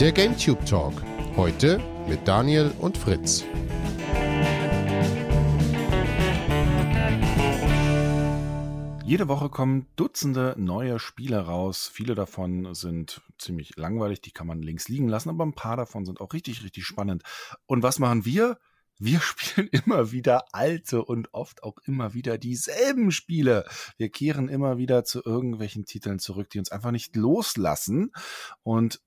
Der GameTube Talk. Heute mit Daniel und Fritz. Jede Woche kommen Dutzende neue Spiele raus. Viele davon sind ziemlich langweilig, die kann man links liegen lassen, aber ein paar davon sind auch richtig, richtig spannend. Und was machen wir? Wir spielen immer wieder alte und oft auch immer wieder dieselben Spiele. Wir kehren immer wieder zu irgendwelchen Titeln zurück, die uns einfach nicht loslassen. Und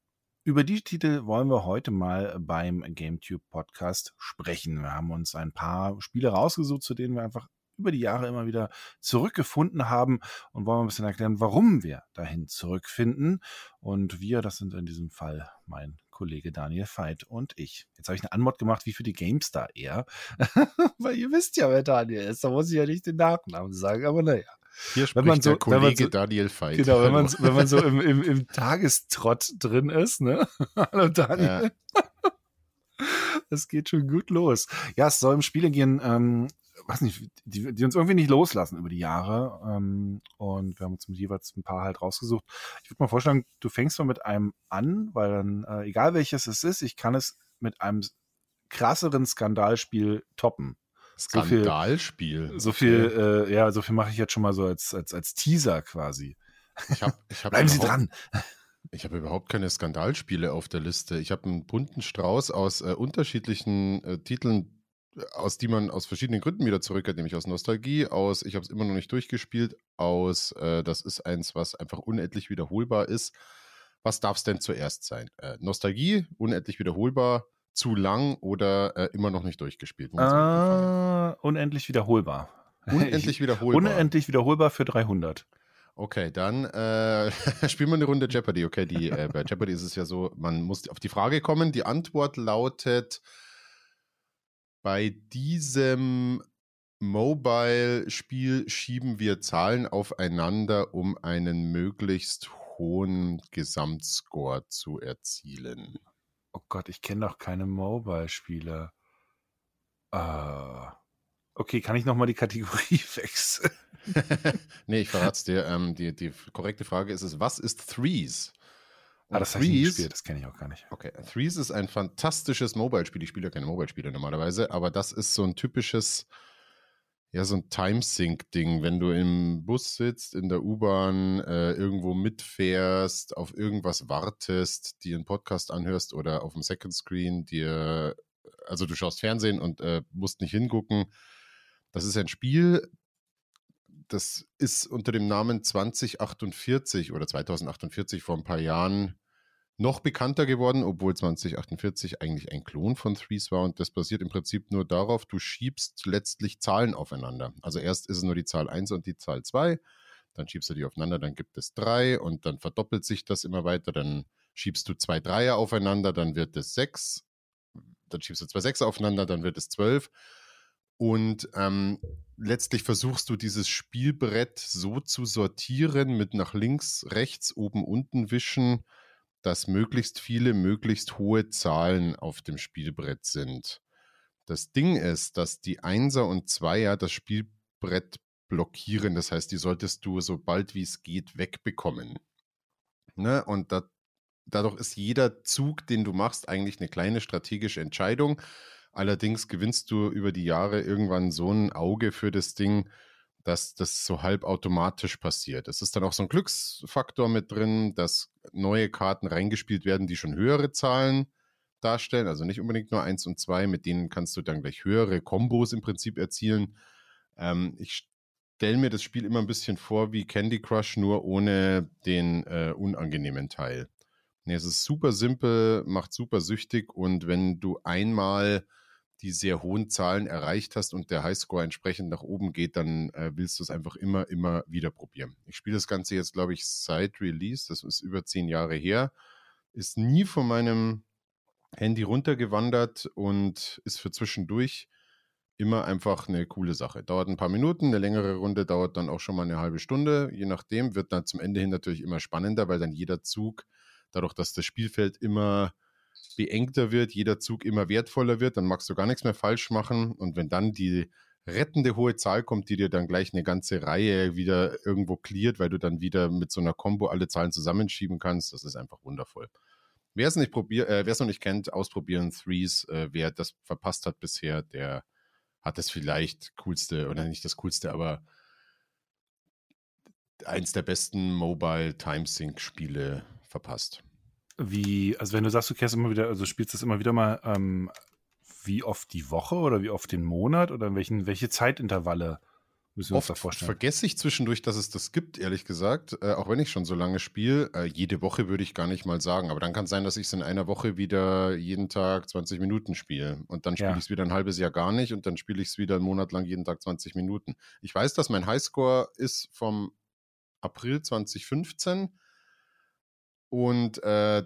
über die Titel wollen wir heute mal beim GameTube Podcast sprechen. Wir haben uns ein paar Spiele rausgesucht, zu denen wir einfach über die Jahre immer wieder zurückgefunden haben und wollen ein bisschen erklären, warum wir dahin zurückfinden. Und wir, das sind in diesem Fall mein Kollege Daniel Veit und ich. Jetzt habe ich eine Anmod gemacht, wie für die GameStar eher. Weil ihr wisst ja, wer Daniel ist. Da muss ich ja nicht den Nachnamen sagen, aber naja. Hier wenn man so, der Kollege so, Daniel Veit. Genau, wenn man, wenn man so im, im, im Tagestrott drin ist, ne? Hallo Daniel. Ja. Das geht schon gut los. Ja, es soll um Spiele gehen, ähm, weiß nicht, die, die uns irgendwie nicht loslassen über die Jahre. Ähm, und wir haben uns jeweils ein paar halt rausgesucht. Ich würde mal vorschlagen, du fängst mal mit einem an, weil dann, äh, egal welches es ist, ich kann es mit einem krasseren Skandalspiel toppen. Skandalspiel. So viel, so viel äh, ja, so viel mache ich jetzt schon mal so als, als, als Teaser quasi. Ich hab, ich hab Bleiben Sie dran. Ich habe überhaupt keine Skandalspiele auf der Liste. Ich habe einen bunten Strauß aus äh, unterschiedlichen äh, Titeln aus die man aus verschiedenen Gründen wieder zurückkehrt, nämlich aus Nostalgie, aus ich habe es immer noch nicht durchgespielt, aus äh, das ist eins, was einfach unendlich wiederholbar ist. Was darf es denn zuerst sein? Äh, Nostalgie, unendlich wiederholbar, zu lang oder äh, immer noch nicht durchgespielt? Ah, unendlich wiederholbar. Unendlich wiederholbar. Unendlich wiederholbar für 300. Okay, dann äh, spielen wir eine Runde Jeopardy. Okay, die, äh, bei Jeopardy ist es ja so, man muss auf die Frage kommen. Die Antwort lautet bei diesem Mobile-Spiel schieben wir Zahlen aufeinander, um einen möglichst hohen Gesamtscore zu erzielen. Oh Gott, ich kenne doch keine Mobile-Spiele. Uh, okay, kann ich nochmal die Kategorie wechseln? nee, ich verrate es dir. Ähm, die, die korrekte Frage ist es, was ist Threes? Ah, das habe ich nicht gespielt, das kenne ich auch gar nicht. Okay, Threes ist ein fantastisches Mobile-Spiel. Ich spiele ja keine Mobile-Spiele normalerweise, aber das ist so ein typisches, ja, so ein Timesync-Ding. Wenn du im Bus sitzt, in der U-Bahn, äh, irgendwo mitfährst, auf irgendwas wartest, dir einen Podcast anhörst oder auf dem Second Screen dir, also du schaust Fernsehen und äh, musst nicht hingucken. Das ist ein Spiel, das ist unter dem Namen 2048 oder 2048 vor ein paar Jahren noch bekannter geworden, obwohl 2048 eigentlich ein Klon von Threes war. Und das basiert im Prinzip nur darauf, du schiebst letztlich Zahlen aufeinander. Also erst ist es nur die Zahl 1 und die Zahl 2, dann schiebst du die aufeinander, dann gibt es 3 und dann verdoppelt sich das immer weiter, dann schiebst du zwei Dreier aufeinander, dann wird es 6, dann schiebst du zwei Sechser aufeinander, dann wird es 12 und ähm, letztlich versuchst du dieses Spielbrett so zu sortieren mit nach links, rechts, oben, unten wischen, dass möglichst viele, möglichst hohe Zahlen auf dem Spielbrett sind. Das Ding ist, dass die Einser und Zweier das Spielbrett blockieren. Das heißt, die solltest du so bald wie es geht wegbekommen. Ne? Und da, dadurch ist jeder Zug, den du machst, eigentlich eine kleine strategische Entscheidung. Allerdings gewinnst du über die Jahre irgendwann so ein Auge für das Ding, dass das so halbautomatisch passiert. Es ist dann auch so ein Glücksfaktor mit drin, dass neue Karten reingespielt werden, die schon höhere Zahlen darstellen, also nicht unbedingt nur eins und zwei, mit denen kannst du dann gleich höhere Kombos im Prinzip erzielen. Ähm, ich stelle mir das Spiel immer ein bisschen vor wie Candy Crush, nur ohne den äh, unangenehmen Teil. Nee, es ist super simpel, macht super süchtig und wenn du einmal die sehr hohen Zahlen erreicht hast und der Highscore entsprechend nach oben geht, dann äh, willst du es einfach immer, immer wieder probieren. Ich spiele das Ganze jetzt, glaube ich, seit Release, das ist über zehn Jahre her, ist nie von meinem Handy runtergewandert und ist für zwischendurch immer einfach eine coole Sache. Dauert ein paar Minuten, eine längere Runde dauert dann auch schon mal eine halbe Stunde, je nachdem, wird dann zum Ende hin natürlich immer spannender, weil dann jeder Zug, dadurch, dass das Spielfeld immer beengter wird, jeder Zug immer wertvoller wird, dann magst du gar nichts mehr falsch machen. Und wenn dann die rettende hohe Zahl kommt, die dir dann gleich eine ganze Reihe wieder irgendwo cleart, weil du dann wieder mit so einer Combo alle Zahlen zusammenschieben kannst, das ist einfach wundervoll. Wer es nicht äh, noch nicht kennt, ausprobieren Threes. Äh, wer das verpasst hat bisher, der hat das vielleicht coolste, oder nicht das coolste, aber eins der besten Mobile Timesync Spiele verpasst. Wie, also wenn du sagst, du kehrst immer wieder, also spielst das immer wieder mal, ähm, wie oft die Woche oder wie oft den Monat oder in welchen, welche Zeitintervalle müssen wir Oft uns da vorstellen? vergesse ich zwischendurch, dass es das gibt, ehrlich gesagt. Äh, auch wenn ich schon so lange spiele. Äh, jede Woche würde ich gar nicht mal sagen. Aber dann kann es sein, dass ich es in einer Woche wieder jeden Tag 20 Minuten spiele. Und dann spiele Ja. ich es wieder ein halbes Jahr gar nicht. Und dann spiele ich es wieder einen Monat lang jeden Tag 20 Minuten. Ich weiß, dass mein Highscore ist vom April 2015. Und äh,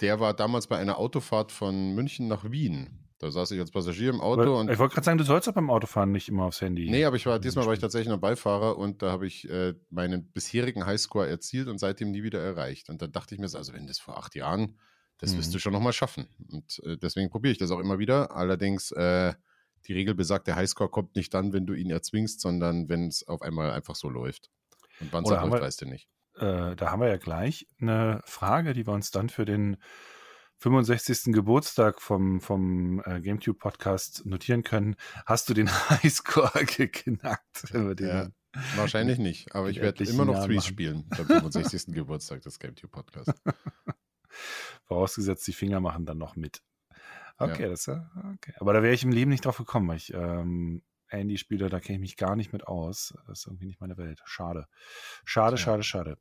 der war damals bei einer Autofahrt von München nach Wien. Da saß ich als Passagier im Auto Aber und ich wollte gerade sagen, du sollst doch beim Autofahren nicht immer aufs Handy. Nee, aber ich war, diesmal war ich tatsächlich noch Beifahrer und da habe ich äh, meinen bisherigen Highscore erzielt und seitdem nie wieder erreicht. Und dann dachte ich mir, so, also wenn das vor acht Jahren, das wirst Mhm. du schon nochmal schaffen. Und äh, deswegen probiere ich das auch immer wieder. Allerdings, äh, die Regel besagt, der Highscore kommt nicht dann, wenn du ihn erzwingst, sondern wenn es auf einmal einfach so läuft. Und wann es läuft, weißt du nicht. Äh, da haben wir ja gleich eine Frage, die wir uns dann für den 65. Geburtstag vom, vom äh, GameTube-Podcast notieren können. Hast du den Highscore geknackt? Ja. Wahrscheinlich nicht, aber ich werde immer noch Threes spielen beim 65. Geburtstag des GameTube-Podcasts. Vorausgesetzt, die Finger machen dann noch mit. Okay, Ja. das ist ja, okay. Aber da wäre ich im Leben nicht drauf gekommen, weil ich ähm, Handy-Spiele, da kenne ich mich gar nicht mit aus. Das ist irgendwie nicht meine Welt. Schade. Schade, Tja. schade, schade.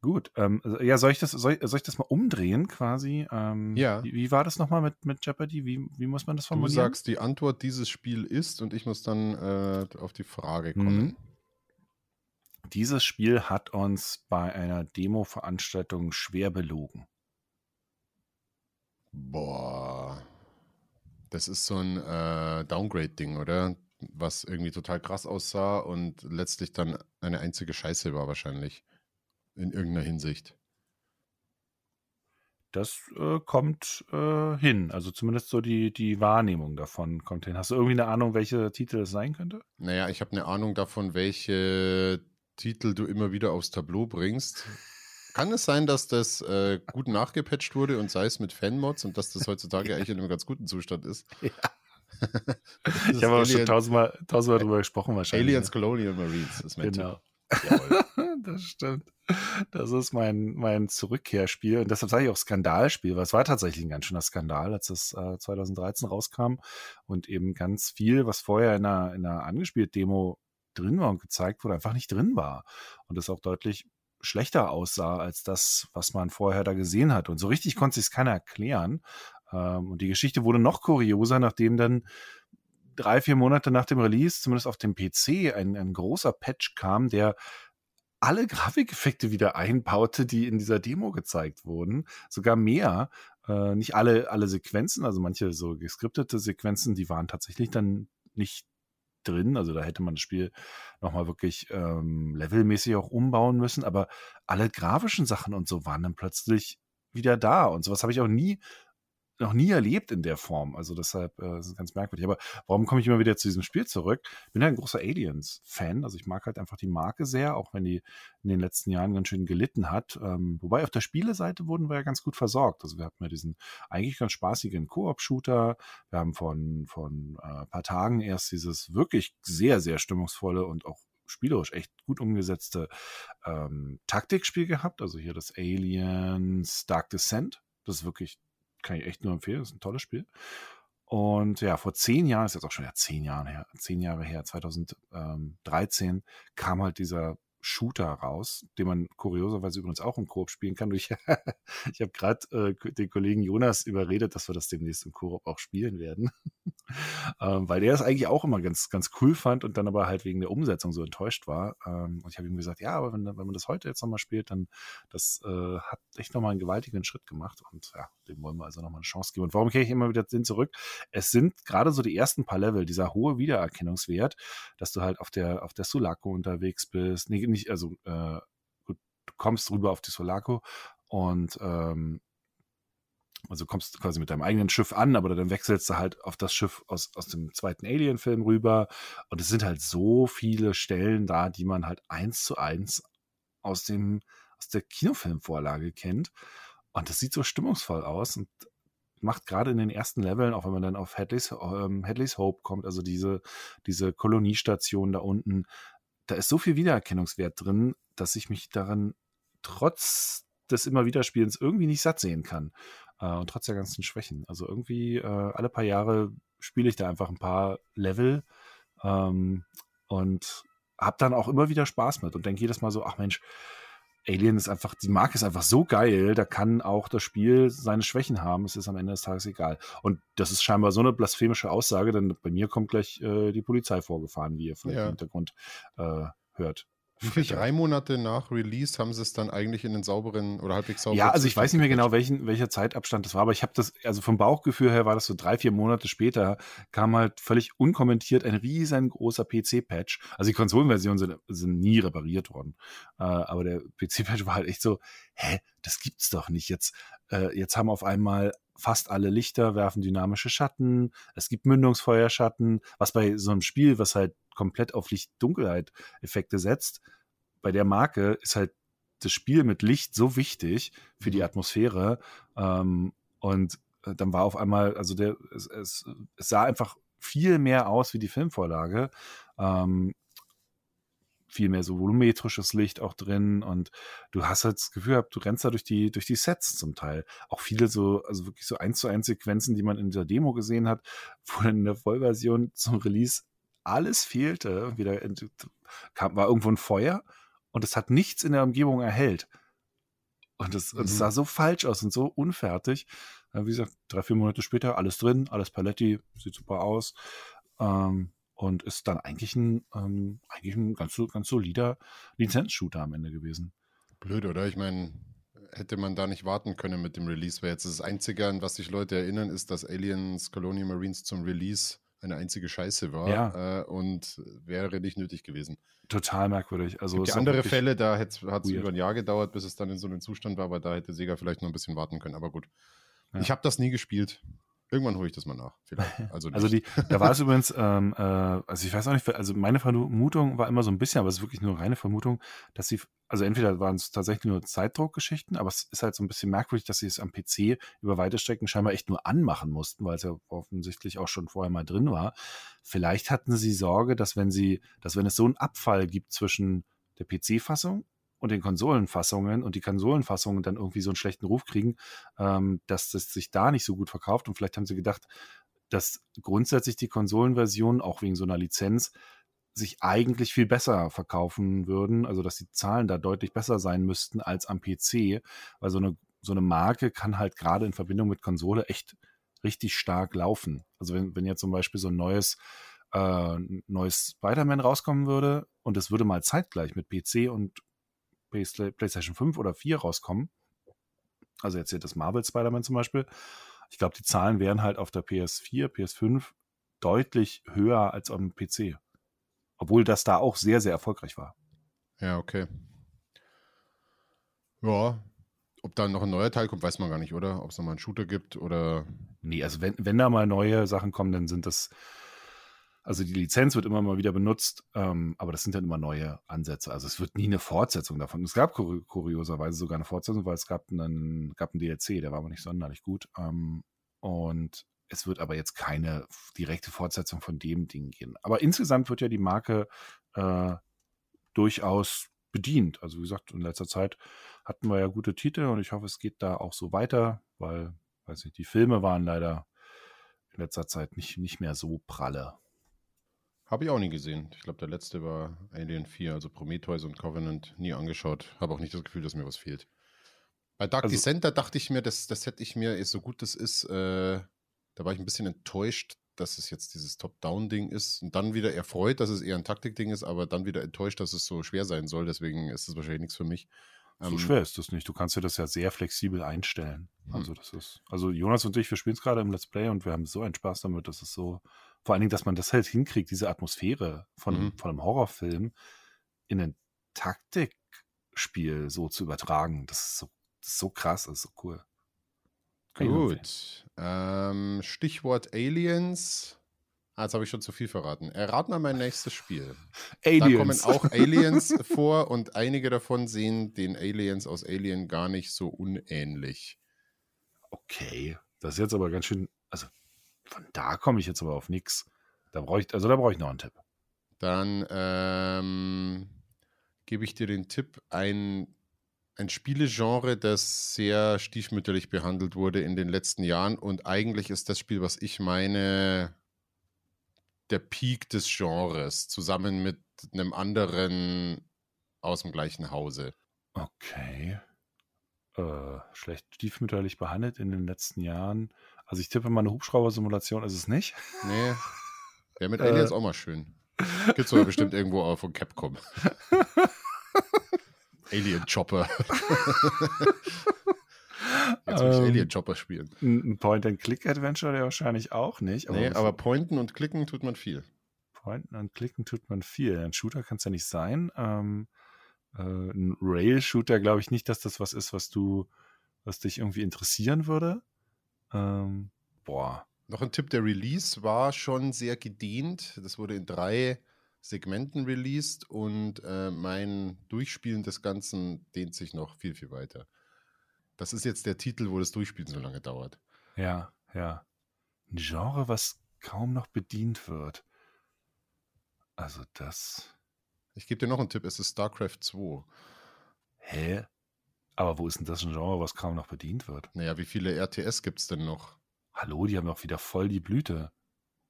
Gut, ähm, ja, soll ich das, soll, soll ich das mal umdrehen quasi? Ähm, Ja. Wie, wie war das nochmal mit, mit Jeopardy? Wie, wie muss man das Du formulieren? sagst, die Antwort dieses Spiel ist und ich muss dann äh, auf die Frage kommen. Mhm. Dieses Spiel hat uns bei einer Demo-Veranstaltung schwer belogen. Boah. Das ist so ein äh, Downgrade-Ding, oder? Was irgendwie total krass aussah und letztlich dann eine einzige Scheiße war wahrscheinlich. In irgendeiner Hinsicht. Das äh, kommt äh, hin. Also zumindest so die, die Wahrnehmung davon kommt hin. Hast du irgendwie eine Ahnung, welche Titel es sein könnte? Naja, ich habe eine Ahnung davon, welche Titel du immer wieder aufs Tableau bringst. Kann es sein, dass das äh, gut nachgepatcht wurde und sei es mit Fanmods und dass das heutzutage eigentlich in einem ganz guten Zustand ist? Ja. Ich habe aber schon tausendmal, tausendmal drüber gesprochen wahrscheinlich. Aliens Colonial Marines ist mein Genau. Das stimmt. Das ist mein, mein Zurückkehrspiel. Und deshalb sage ich auch Skandalspiel, weil es war tatsächlich ein ganz schöner Skandal, als es äh, 2013 rauskam und eben ganz viel, was vorher in einer, in einer angespielt Demo drin war und gezeigt wurde, einfach nicht drin war. Und das auch deutlich schlechter aussah als das, was man vorher da gesehen hat. Und so richtig konnte sich keiner erklären. Ähm, und die Geschichte wurde noch kurioser, nachdem dann drei, vier Monate nach dem Release, zumindest auf dem PC, ein, ein großer Patch kam, der alle Grafikeffekte wieder einbaute, die in dieser Demo gezeigt wurden. Sogar mehr. Äh, nicht alle, alle Sequenzen, also manche so geskriptete Sequenzen, die waren tatsächlich dann nicht drin. Also da hätte man das Spiel nochmal wirklich ähm, levelmäßig auch umbauen müssen. Aber alle grafischen Sachen und so waren dann plötzlich wieder da. Und sowas habe ich auch nie noch nie erlebt in der Form. Also deshalb äh, ist es ganz merkwürdig. Aber warum komme ich immer wieder zu diesem Spiel zurück? Bin ja ein großer Aliens-Fan. Also ich mag halt einfach die Marke sehr, auch wenn die in den letzten Jahren ganz schön gelitten hat. Ähm, wobei auf der Spieleseite wurden wir ja ganz gut versorgt. Also wir hatten ja diesen eigentlich ganz spaßigen Koop-Shooter. Wir haben von, von äh, paar Tagen erst dieses wirklich sehr, sehr stimmungsvolle und auch spielerisch echt gut umgesetzte ähm, Taktikspiel gehabt. Also hier das Aliens Dark Descent. Das ist wirklich kann ich echt nur empfehlen. Ist ein tolles Spiel. Und ja, vor zehn Jahren, ist jetzt auch schon ja zehn Jahre her, zehn Jahre her, 2013, kam halt dieser Shooter raus, den man kurioserweise übrigens auch im Koop spielen kann. Ich, habe gerade äh, den Kollegen Jonas überredet, dass wir das demnächst im Koop auch spielen werden. ähm, weil der das eigentlich auch immer ganz, ganz cool fand und dann aber halt wegen der Umsetzung so enttäuscht war. Ähm, und ich habe ihm gesagt, ja, aber wenn, wenn man das heute jetzt nochmal spielt, dann das äh, hat echt nochmal einen gewaltigen Schritt gemacht. Und ja, dem wollen wir also nochmal eine Chance geben. Und warum kehre ich immer wieder den zurück? Es sind gerade so die ersten paar Level, dieser hohe Wiedererkennungswert, dass du halt auf der, auf der Sulaco unterwegs bist. Nee, nicht, also äh, du kommst rüber auf die Sulaco und ähm, also kommst quasi mit deinem eigenen Schiff an, aber dann wechselst du halt auf das Schiff aus, aus dem zweiten Alien-Film rüber. Und es sind halt so viele Stellen da, die man halt eins zu eins aus dem, aus der Kinofilmvorlage kennt. Und das sieht so stimmungsvoll aus und macht gerade in den ersten Leveln, auch wenn man dann auf Hadley's, ähm, Hadley's Hope kommt, also diese, diese Koloniestation da unten, da ist so viel Wiedererkennungswert drin, dass ich mich daran trotz des immer Wiederspielens irgendwie nicht satt sehen kann. Äh, und trotz der ganzen Schwächen. Also irgendwie äh, alle paar Jahre spiele ich da einfach ein paar Level ähm, und habe dann auch immer wieder Spaß mit und denke jedes Mal so, ach Mensch, Alien ist einfach, die Marke ist einfach so geil, da kann auch das Spiel seine Schwächen haben, es ist am Ende des Tages egal. Und das ist scheinbar so eine blasphemische Aussage, denn bei mir kommt gleich äh, die Polizei vorgefahren, wie ihr vielleicht ja. im Hintergrund äh, hört. Wie drei Monate nach Release haben sie es dann eigentlich in den sauberen oder halbwegs sauberen. Ja, also ich weiß nicht mehr genau, welchen, welcher Zeitabstand das war, aber ich habe das, also vom Bauchgefühl her war das so drei, vier Monate später, kam halt völlig unkommentiert ein riesengroßer PC-Patch. Also die Konsolenversionen sind, sind nie repariert worden. Äh, aber der PC-Patch war halt echt so, hä, das gibt's doch nicht. Jetzt, äh, jetzt haben auf einmal fast alle Lichter werfen dynamische Schatten, es gibt Mündungsfeuerschatten, was bei so einem Spiel, was halt komplett auf Licht-Dunkelheit-Effekte setzt, bei der Marke ist halt das Spiel mit Licht so wichtig für die mhm. Atmosphäre. Ähm, und äh, dann war auf einmal, also der, es, es, es, sah einfach viel mehr aus wie die Filmvorlage. Ähm, viel mehr so volumetrisches Licht auch drin und du hast halt das Gefühl gehabt, du rennst da durch die, durch die Sets zum Teil. Auch viele so, also wirklich so eins zu eins Sequenzen, die man in dieser Demo gesehen hat, wo dann in der Vollversion zum Release alles fehlte. Wieder kam, war irgendwo ein Feuer und es hat nichts in der Umgebung erhellt. Und es, mhm. sah so falsch aus und so unfertig. Wie gesagt, drei, vier Monate später, alles drin, alles Paletti, sieht super aus. Ähm, und ist dann eigentlich ein, ähm, eigentlich ein ganz, ganz solider Lizenzshooter am Ende gewesen. Blöd, oder? Ich meine, hätte man da nicht warten können mit dem Release, weil jetzt das Einzige, an was sich Leute erinnern, ist, dass Aliens Colonial Marines zum Release eine einzige Scheiße war ja. äh, und wäre nicht nötig gewesen. Total merkwürdig. Also die andere Fälle, da hat es über ein Jahr gedauert, bis es dann in so einem Zustand war, aber da hätte Sega vielleicht noch ein bisschen warten können. Aber gut. Ja. Ich habe das nie gespielt. Irgendwann hole ich das mal nach. Vielleicht. Also, also die, da war es übrigens, ähm, äh, also ich weiß auch nicht, also meine Vermutung war immer so ein bisschen, aber es ist wirklich nur reine Vermutung, dass sie, also entweder waren es tatsächlich nur Zeitdruckgeschichten, aber es ist halt so ein bisschen merkwürdig, dass sie es am PC über weite Strecken scheinbar echt nur anmachen mussten, weil es ja offensichtlich auch schon vorher mal drin war. Vielleicht hatten sie Sorge, dass wenn sie, dass wenn es so einen Abfall gibt zwischen der PC-Fassung und den Konsolenfassungen und die Konsolenfassungen dann irgendwie so einen schlechten Ruf kriegen, ähm, dass das sich da nicht so gut verkauft. Und vielleicht haben sie gedacht, dass grundsätzlich die Konsolenversion auch wegen so einer Lizenz sich eigentlich viel besser verkaufen würden, also dass die Zahlen da deutlich besser sein müssten als am PC, weil so eine, so eine Marke kann halt gerade in Verbindung mit Konsole echt richtig stark laufen. Also wenn, wenn jetzt zum Beispiel so ein neues, äh, neues Spider-Man rauskommen würde und es würde mal zeitgleich mit PC und PlayStation 5 oder 4 rauskommen, also jetzt hier das Marvel Spider-Man zum Beispiel, ich glaube, die Zahlen wären halt auf der PS4, PS5 deutlich höher als am PC. Obwohl das da auch sehr, sehr erfolgreich war. Ja, okay. Ja, ob da noch ein neuer Teil kommt, weiß man gar nicht, oder? Ob es nochmal einen Shooter gibt oder. Nee, also wenn, wenn da mal neue Sachen kommen, dann sind das also die Lizenz wird immer mal wieder benutzt, ähm, aber das sind dann immer neue Ansätze. Also es wird nie eine Fortsetzung davon. Es gab kur kurioserweise sogar eine Fortsetzung, weil es gab einen, gab einen DLC, der war aber nicht sonderlich gut. Ähm, und es wird aber jetzt keine direkte Fortsetzung von dem Ding gehen. Aber insgesamt wird ja die Marke äh, durchaus bedient. Also wie gesagt, in letzter Zeit hatten wir ja gute Titel und ich hoffe, es geht da auch so weiter, weil, weiß ich, die Filme waren leider in letzter Zeit nicht, nicht mehr so pralle. Habe ich auch nie gesehen. Ich glaube, der letzte war Alien 4, also Prometheus und Covenant, nie angeschaut. Habe auch nicht das Gefühl, dass mir was fehlt. Bei Dark also, Descent, da dachte ich mir, das, das hätte ich mir, so gut das ist, äh, da war ich ein bisschen enttäuscht, dass es jetzt dieses Top-Down-Ding ist und dann wieder erfreut, dass es eher ein Taktik-Ding ist, aber dann wieder enttäuscht, dass es so schwer sein soll. Deswegen ist es wahrscheinlich nichts für mich. So ähm, schwer ist das nicht. Du kannst dir das ja sehr flexibel einstellen. Hm. Also das ist, also Jonas und ich, wir spielen es gerade im Let's Play und wir haben so einen Spaß damit, dass es so, vor allen Dingen, dass man das halt hinkriegt, diese Atmosphäre von, mhm. von einem Horrorfilm in ein Taktikspiel so zu übertragen. Das ist so, das ist so krass, das ist so cool. Gut. Ähm, Stichwort Aliens. Ah, jetzt habe ich schon zu viel verraten. Errat mal mein nächstes Spiel. Aliens. Da kommen auch Aliens vor und einige davon sehen den Aliens aus Alien gar nicht so unähnlich. Okay, das ist jetzt aber ganz schön, also von da komme ich jetzt aber auf nichts. Da brauche ich, also da brauche ich noch einen Tipp. Dann ähm, gebe ich dir den Tipp, ein, ein Spielegenre, das sehr stiefmütterlich behandelt wurde in den letzten Jahren und eigentlich ist das Spiel, was ich meine, der Peak des Genres, zusammen mit einem anderen aus dem gleichen Hause. Okay. Äh, schlecht stiefmütterlich behandelt in den letzten Jahren. Also ich tippe mal eine Hubschrauber-Simulation ist es nicht. Nee. Ja, mit Aliens äh, auch mal schön. Gibt's aber bestimmt irgendwo auch von Capcom. Alien Chopper. Jetzt will ich ähm, Alien Chopper spielen. Ein Point-and-Click-Adventure ja wahrscheinlich auch nicht. Aber nee, aber pointen und klicken tut man viel. Pointen und klicken tut man viel. Ein Shooter kann es ja nicht sein. Ähm, äh, ein Rail-Shooter glaube ich nicht, dass das was ist, was du, was dich irgendwie interessieren würde. Ähm, boah. Noch ein Tipp, der Release war schon sehr gedehnt. Das wurde in drei Segmenten released und äh, mein Durchspielen des Ganzen dehnt sich noch viel, viel weiter. Das ist jetzt der Titel, wo das Durchspielen so lange dauert. Ja, ja. Ein Genre, was kaum noch bedient wird. Also das. Ich gebe dir noch einen Tipp, es ist StarCraft 2. Hä? Aber wo ist denn das ein Genre, was kaum noch bedient wird? Naja, wie viele RTS gibt es denn noch? Hallo, die haben doch wieder voll die Blüte.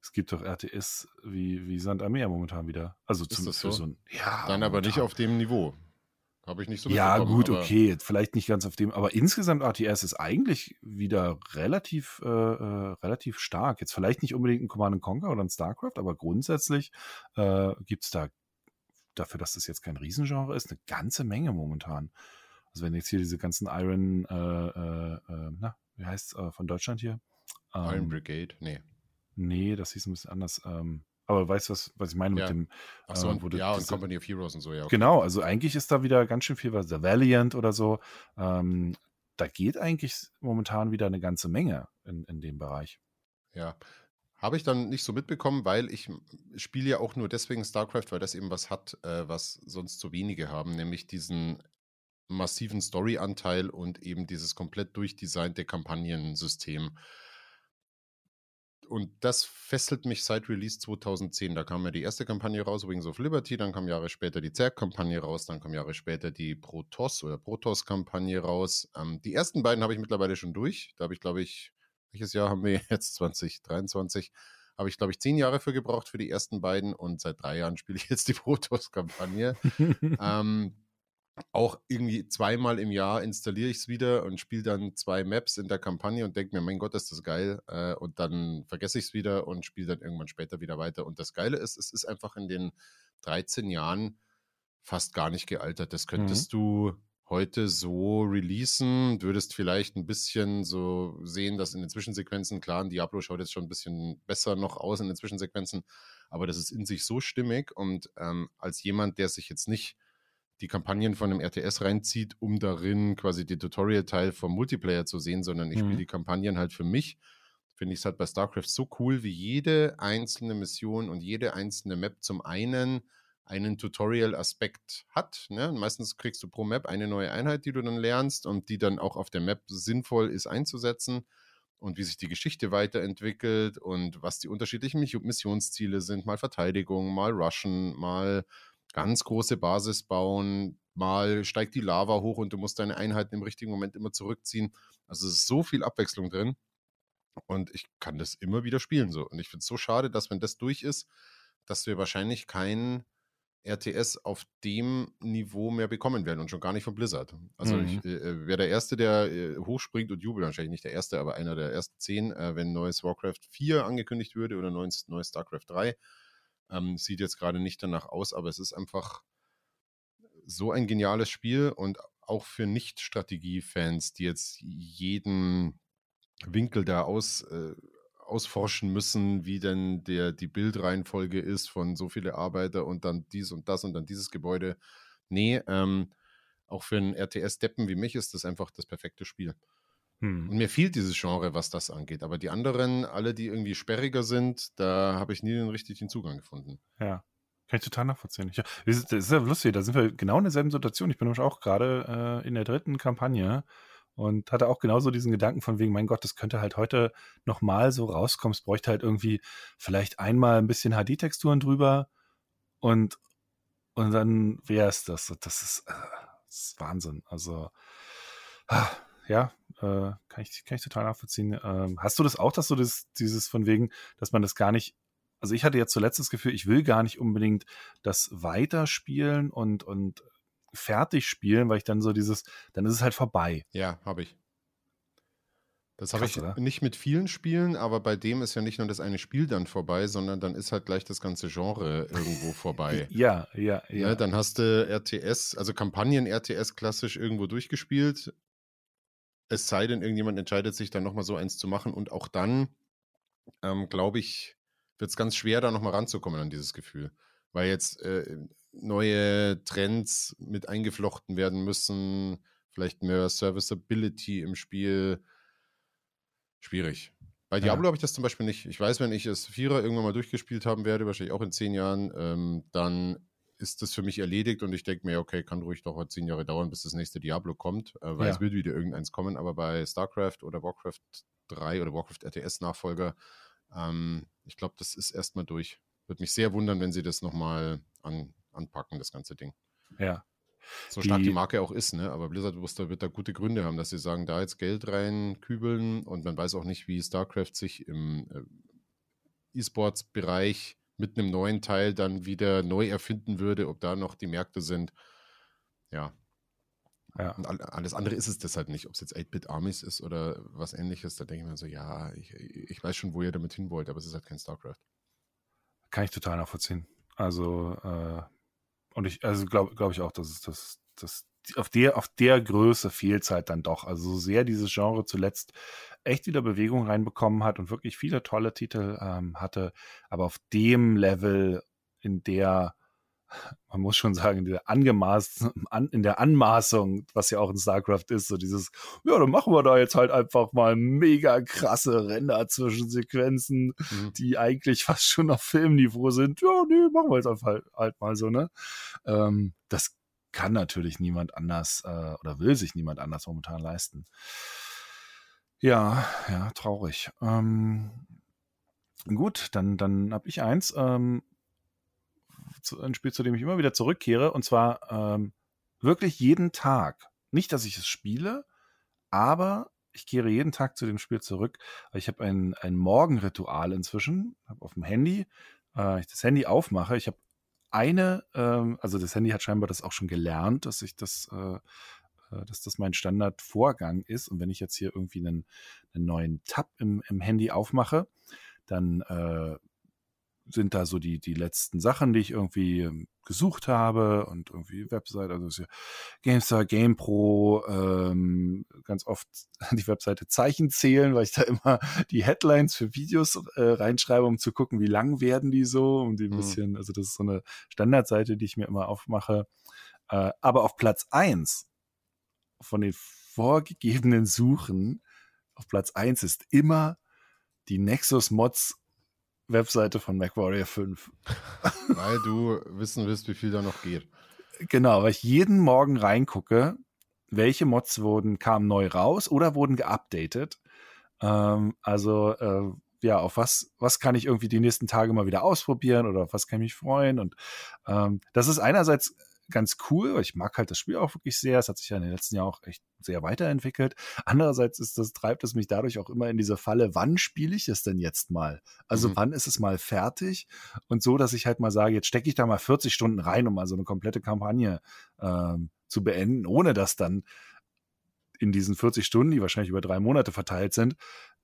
Es gibt doch RTS wie, wie Sand am Meer momentan wieder. Also ist das so? so ein, ja, Dann aber nicht auf dem Niveau. Habe ich nicht so Ja, gut, okay, vielleicht nicht ganz auf dem, aber insgesamt RTS ist eigentlich wieder relativ, äh, äh, relativ stark. Jetzt vielleicht nicht unbedingt ein Command Conquer oder ein StarCraft, aber grundsätzlich äh, gibt es da dafür, dass das jetzt kein Riesengenre ist, eine ganze Menge momentan. Also wenn jetzt hier diese ganzen Iron, äh, äh, äh na, wie heißt es von Deutschland hier? Ähm, Iron Brigade, nee. Nee, das hieß ein bisschen anders. Ähm, aber weißt du, was, was ich meine ja. mit dem. Ach so, äh, ja, und Company of Heroes und so, ja. Okay. Genau, also eigentlich ist da wieder ganz schön viel was. Der Valiant oder so. Ähm, da geht eigentlich momentan wieder eine ganze Menge in, in dem Bereich. Ja. Habe ich dann nicht so mitbekommen, weil ich spiele ja auch nur deswegen StarCraft, weil das eben was hat, äh, was sonst so wenige haben, nämlich diesen massiven Story-Anteil und eben dieses komplett durchdesignte Kampagnensystem und das fesselt mich seit Release 2010. Da kam ja die erste Kampagne raus, Wings of Liberty, dann kam Jahre später die Zerg-Kampagne raus, dann kam Jahre später die Protoss oder Protoss-Kampagne raus. Ähm, die ersten beiden habe ich mittlerweile schon durch. Da habe ich, glaube ich, welches Jahr haben wir jetzt? 2023. Habe ich, glaube ich, zehn Jahre für gebraucht für die ersten beiden und seit drei Jahren spiele ich jetzt die Protoss-Kampagne. ähm, auch irgendwie zweimal im Jahr installiere ich es wieder und spiele dann zwei Maps in der Kampagne und denke mir, mein Gott, ist das geil. Äh, und dann vergesse ich es wieder und spiele dann irgendwann später wieder weiter. Und das Geile ist, es ist einfach in den 13 Jahren fast gar nicht gealtert. Das könntest mhm. du heute so releasen, würdest vielleicht ein bisschen so sehen, dass in den Zwischensequenzen, klar, ein Diablo schaut jetzt schon ein bisschen besser noch aus in den Zwischensequenzen, aber das ist in sich so stimmig und ähm, als jemand, der sich jetzt nicht die Kampagnen von einem RTS reinzieht, um darin quasi den Tutorial-Teil vom Multiplayer zu sehen, sondern ich mhm. spiele die Kampagnen halt für mich. Finde ich es halt bei StarCraft so cool, wie jede einzelne Mission und jede einzelne Map zum einen einen Tutorial-Aspekt hat. Ne? Meistens kriegst du pro Map eine neue Einheit, die du dann lernst und die dann auch auf der Map sinnvoll ist einzusetzen und wie sich die Geschichte weiterentwickelt und was die unterschiedlichen Missionsziele sind, mal Verteidigung, mal Rushen, mal ganz große Basis bauen, mal steigt die Lava hoch und du musst deine Einheiten im richtigen Moment immer zurückziehen. Also es ist so viel Abwechslung drin und ich kann das immer wieder spielen so. Und ich finde es so schade, dass wenn das durch ist, dass wir wahrscheinlich kein RTS auf dem Niveau mehr bekommen werden und schon gar nicht von Blizzard. Also mhm. ich äh, wäre der Erste, der äh, hochspringt und jubelt, wahrscheinlich nicht der Erste, aber einer der ersten zehn, äh, wenn neues Warcraft 4 angekündigt würde oder neues, neues StarCraft 3 ähm, sieht jetzt gerade nicht danach aus, aber es ist einfach so ein geniales Spiel und auch für Nicht-Strategie-Fans, die jetzt jeden Winkel da aus, äh, ausforschen müssen, wie denn der, die Bildreihenfolge ist von so viele Arbeiter und dann dies und das und dann dieses Gebäude. Nee, ähm, auch für einen RTS-Deppen wie mich ist das einfach das perfekte Spiel. Hm. Und mir fehlt dieses Genre, was das angeht. Aber die anderen, alle, die irgendwie sperriger sind, da habe ich nie den richtigen Zugang gefunden. Ja. Kann ich total nachvollziehen. Ja, das ist ja lustig, da sind wir genau in derselben Situation. Ich bin nämlich auch gerade äh, in der dritten Kampagne und hatte auch genauso diesen Gedanken von wegen, mein Gott, das könnte halt heute nochmal so rauskommen. Es bräuchte halt irgendwie vielleicht einmal ein bisschen HD-Texturen drüber und, und dann wäre es das. Das ist, äh, das ist Wahnsinn. Also, ah, ja, äh, kann, ich, kann ich total nachvollziehen. Ähm, hast du das auch, dass du das, dieses von wegen, dass man das gar nicht also ich hatte jetzt zuletzt das Gefühl, ich will gar nicht unbedingt das weiterspielen und, und fertig spielen, weil ich dann so dieses, dann ist es halt vorbei. Ja, habe ich. Das habe ich oder? nicht mit vielen Spielen, aber bei dem ist ja nicht nur das eine Spiel dann vorbei, sondern dann ist halt gleich das ganze Genre irgendwo vorbei. ja, ja, ja, ja. Dann hast du RTS, also Kampagnen-RTS klassisch irgendwo durchgespielt. Es sei denn, irgendjemand entscheidet sich dann nochmal so eins zu machen und auch dann, ähm, glaube ich, wird es ganz schwer, da nochmal ranzukommen an dieses Gefühl. Weil jetzt äh, neue Trends mit eingeflochten werden müssen, vielleicht mehr Serviceability im Spiel. Schwierig. Bei Diablo ja. habe ich das zum Beispiel nicht. Ich weiß, wenn ich es Vierer irgendwann mal durchgespielt haben werde, wahrscheinlich auch in zehn Jahren, ähm, dann ist das für mich erledigt und ich denke mir, okay, kann ruhig doch zehn Jahre dauern, bis das nächste Diablo kommt, äh, weil ja. es wird wieder irgendeins kommen, aber bei StarCraft oder Warcraft 3 oder Warcraft RTS Nachfolger, ähm, ich glaube, das ist erstmal durch. Würde mich sehr wundern, wenn sie das nochmal an, anpacken, das ganze Ding. Ja. So stark die, die Marke auch ist, ne? Aber Blizzard wird da gute Gründe haben, dass sie sagen, da jetzt Geld reinkübeln und man weiß auch nicht, wie StarCraft sich im äh, E-Sports-Bereich mit einem neuen Teil dann wieder neu erfinden würde, ob da noch die Märkte sind. Ja. Ja. Und alles andere ist es deshalb nicht. Ob es jetzt 8-Bit Armies ist oder was ähnliches, da denke ich mir so, ja, ich, ich weiß schon, wo ihr damit hin wollt, aber es ist halt kein StarCraft. Kann ich total nachvollziehen. Also, äh, und ich, also glaube glaub ich auch, dass es das, das, auf der, auf der Größe fehlt es halt dann doch. Also, so sehr dieses Genre zuletzt echt wieder Bewegung reinbekommen hat und wirklich viele tolle Titel ähm, hatte, aber auf dem Level, in der man muss schon sagen, in der, angemaß, an, in der Anmaßung, was ja auch in StarCraft ist, so dieses, ja, dann machen wir da jetzt halt einfach mal mega krasse Render-Zwischensequenzen, mhm. die eigentlich fast schon auf Filmniveau sind. Ja, nee, machen wir jetzt einfach halt, halt mal so, ne? Ähm, das kann natürlich niemand anders äh, oder will sich niemand anders momentan leisten. Ja, ja, traurig. Ähm, gut, dann, dann habe ich eins. Ähm, ein Spiel, zu dem ich immer wieder zurückkehre, und zwar ähm, wirklich jeden Tag. Nicht, dass ich es spiele, aber ich kehre jeden Tag zu dem Spiel zurück. Ich habe ein, ein Morgenritual inzwischen, habe auf dem Handy, äh, ich das Handy aufmache. Ich habe eine, ähm, also das Handy hat scheinbar das auch schon gelernt, dass ich das, äh, äh dass das mein Standardvorgang ist. Und wenn ich jetzt hier irgendwie einen, einen neuen Tab im, im Handy aufmache, dann äh, sind da so die, die letzten Sachen, die ich irgendwie ähm, gesucht habe und irgendwie Website, also ist ja GameStar, GamePro, ähm, ganz oft die Webseite Zeichen zählen, weil ich da immer die Headlines für Videos äh, reinschreibe, um zu gucken, wie lang werden die so, um die ein mhm. bisschen, also das ist so eine Standardseite, die ich mir immer aufmache. Äh, aber auf Platz eins von den vorgegebenen Suchen, auf Platz eins ist immer die Nexus Mods Webseite von MacWarrior 5. Weil du wissen willst, wie viel da noch geht. Genau, weil ich jeden Morgen reingucke, welche Mods wurden, kamen neu raus oder wurden geupdatet. Ähm, also, äh, ja, auf was, was kann ich irgendwie die nächsten Tage mal wieder ausprobieren oder auf was kann ich mich freuen? Und ähm, das ist einerseits ganz cool. Ich mag halt das Spiel auch wirklich sehr. Es hat sich ja in den letzten Jahren auch echt sehr weiterentwickelt. Andererseits ist das, treibt es mich dadurch auch immer in diese Falle, wann spiele ich es denn jetzt mal? Also mhm. wann ist es mal fertig? Und so, dass ich halt mal sage, jetzt stecke ich da mal 40 Stunden rein, um mal so eine komplette Kampagne ähm, zu beenden, ohne dass dann in diesen 40 Stunden, die wahrscheinlich über drei Monate verteilt sind,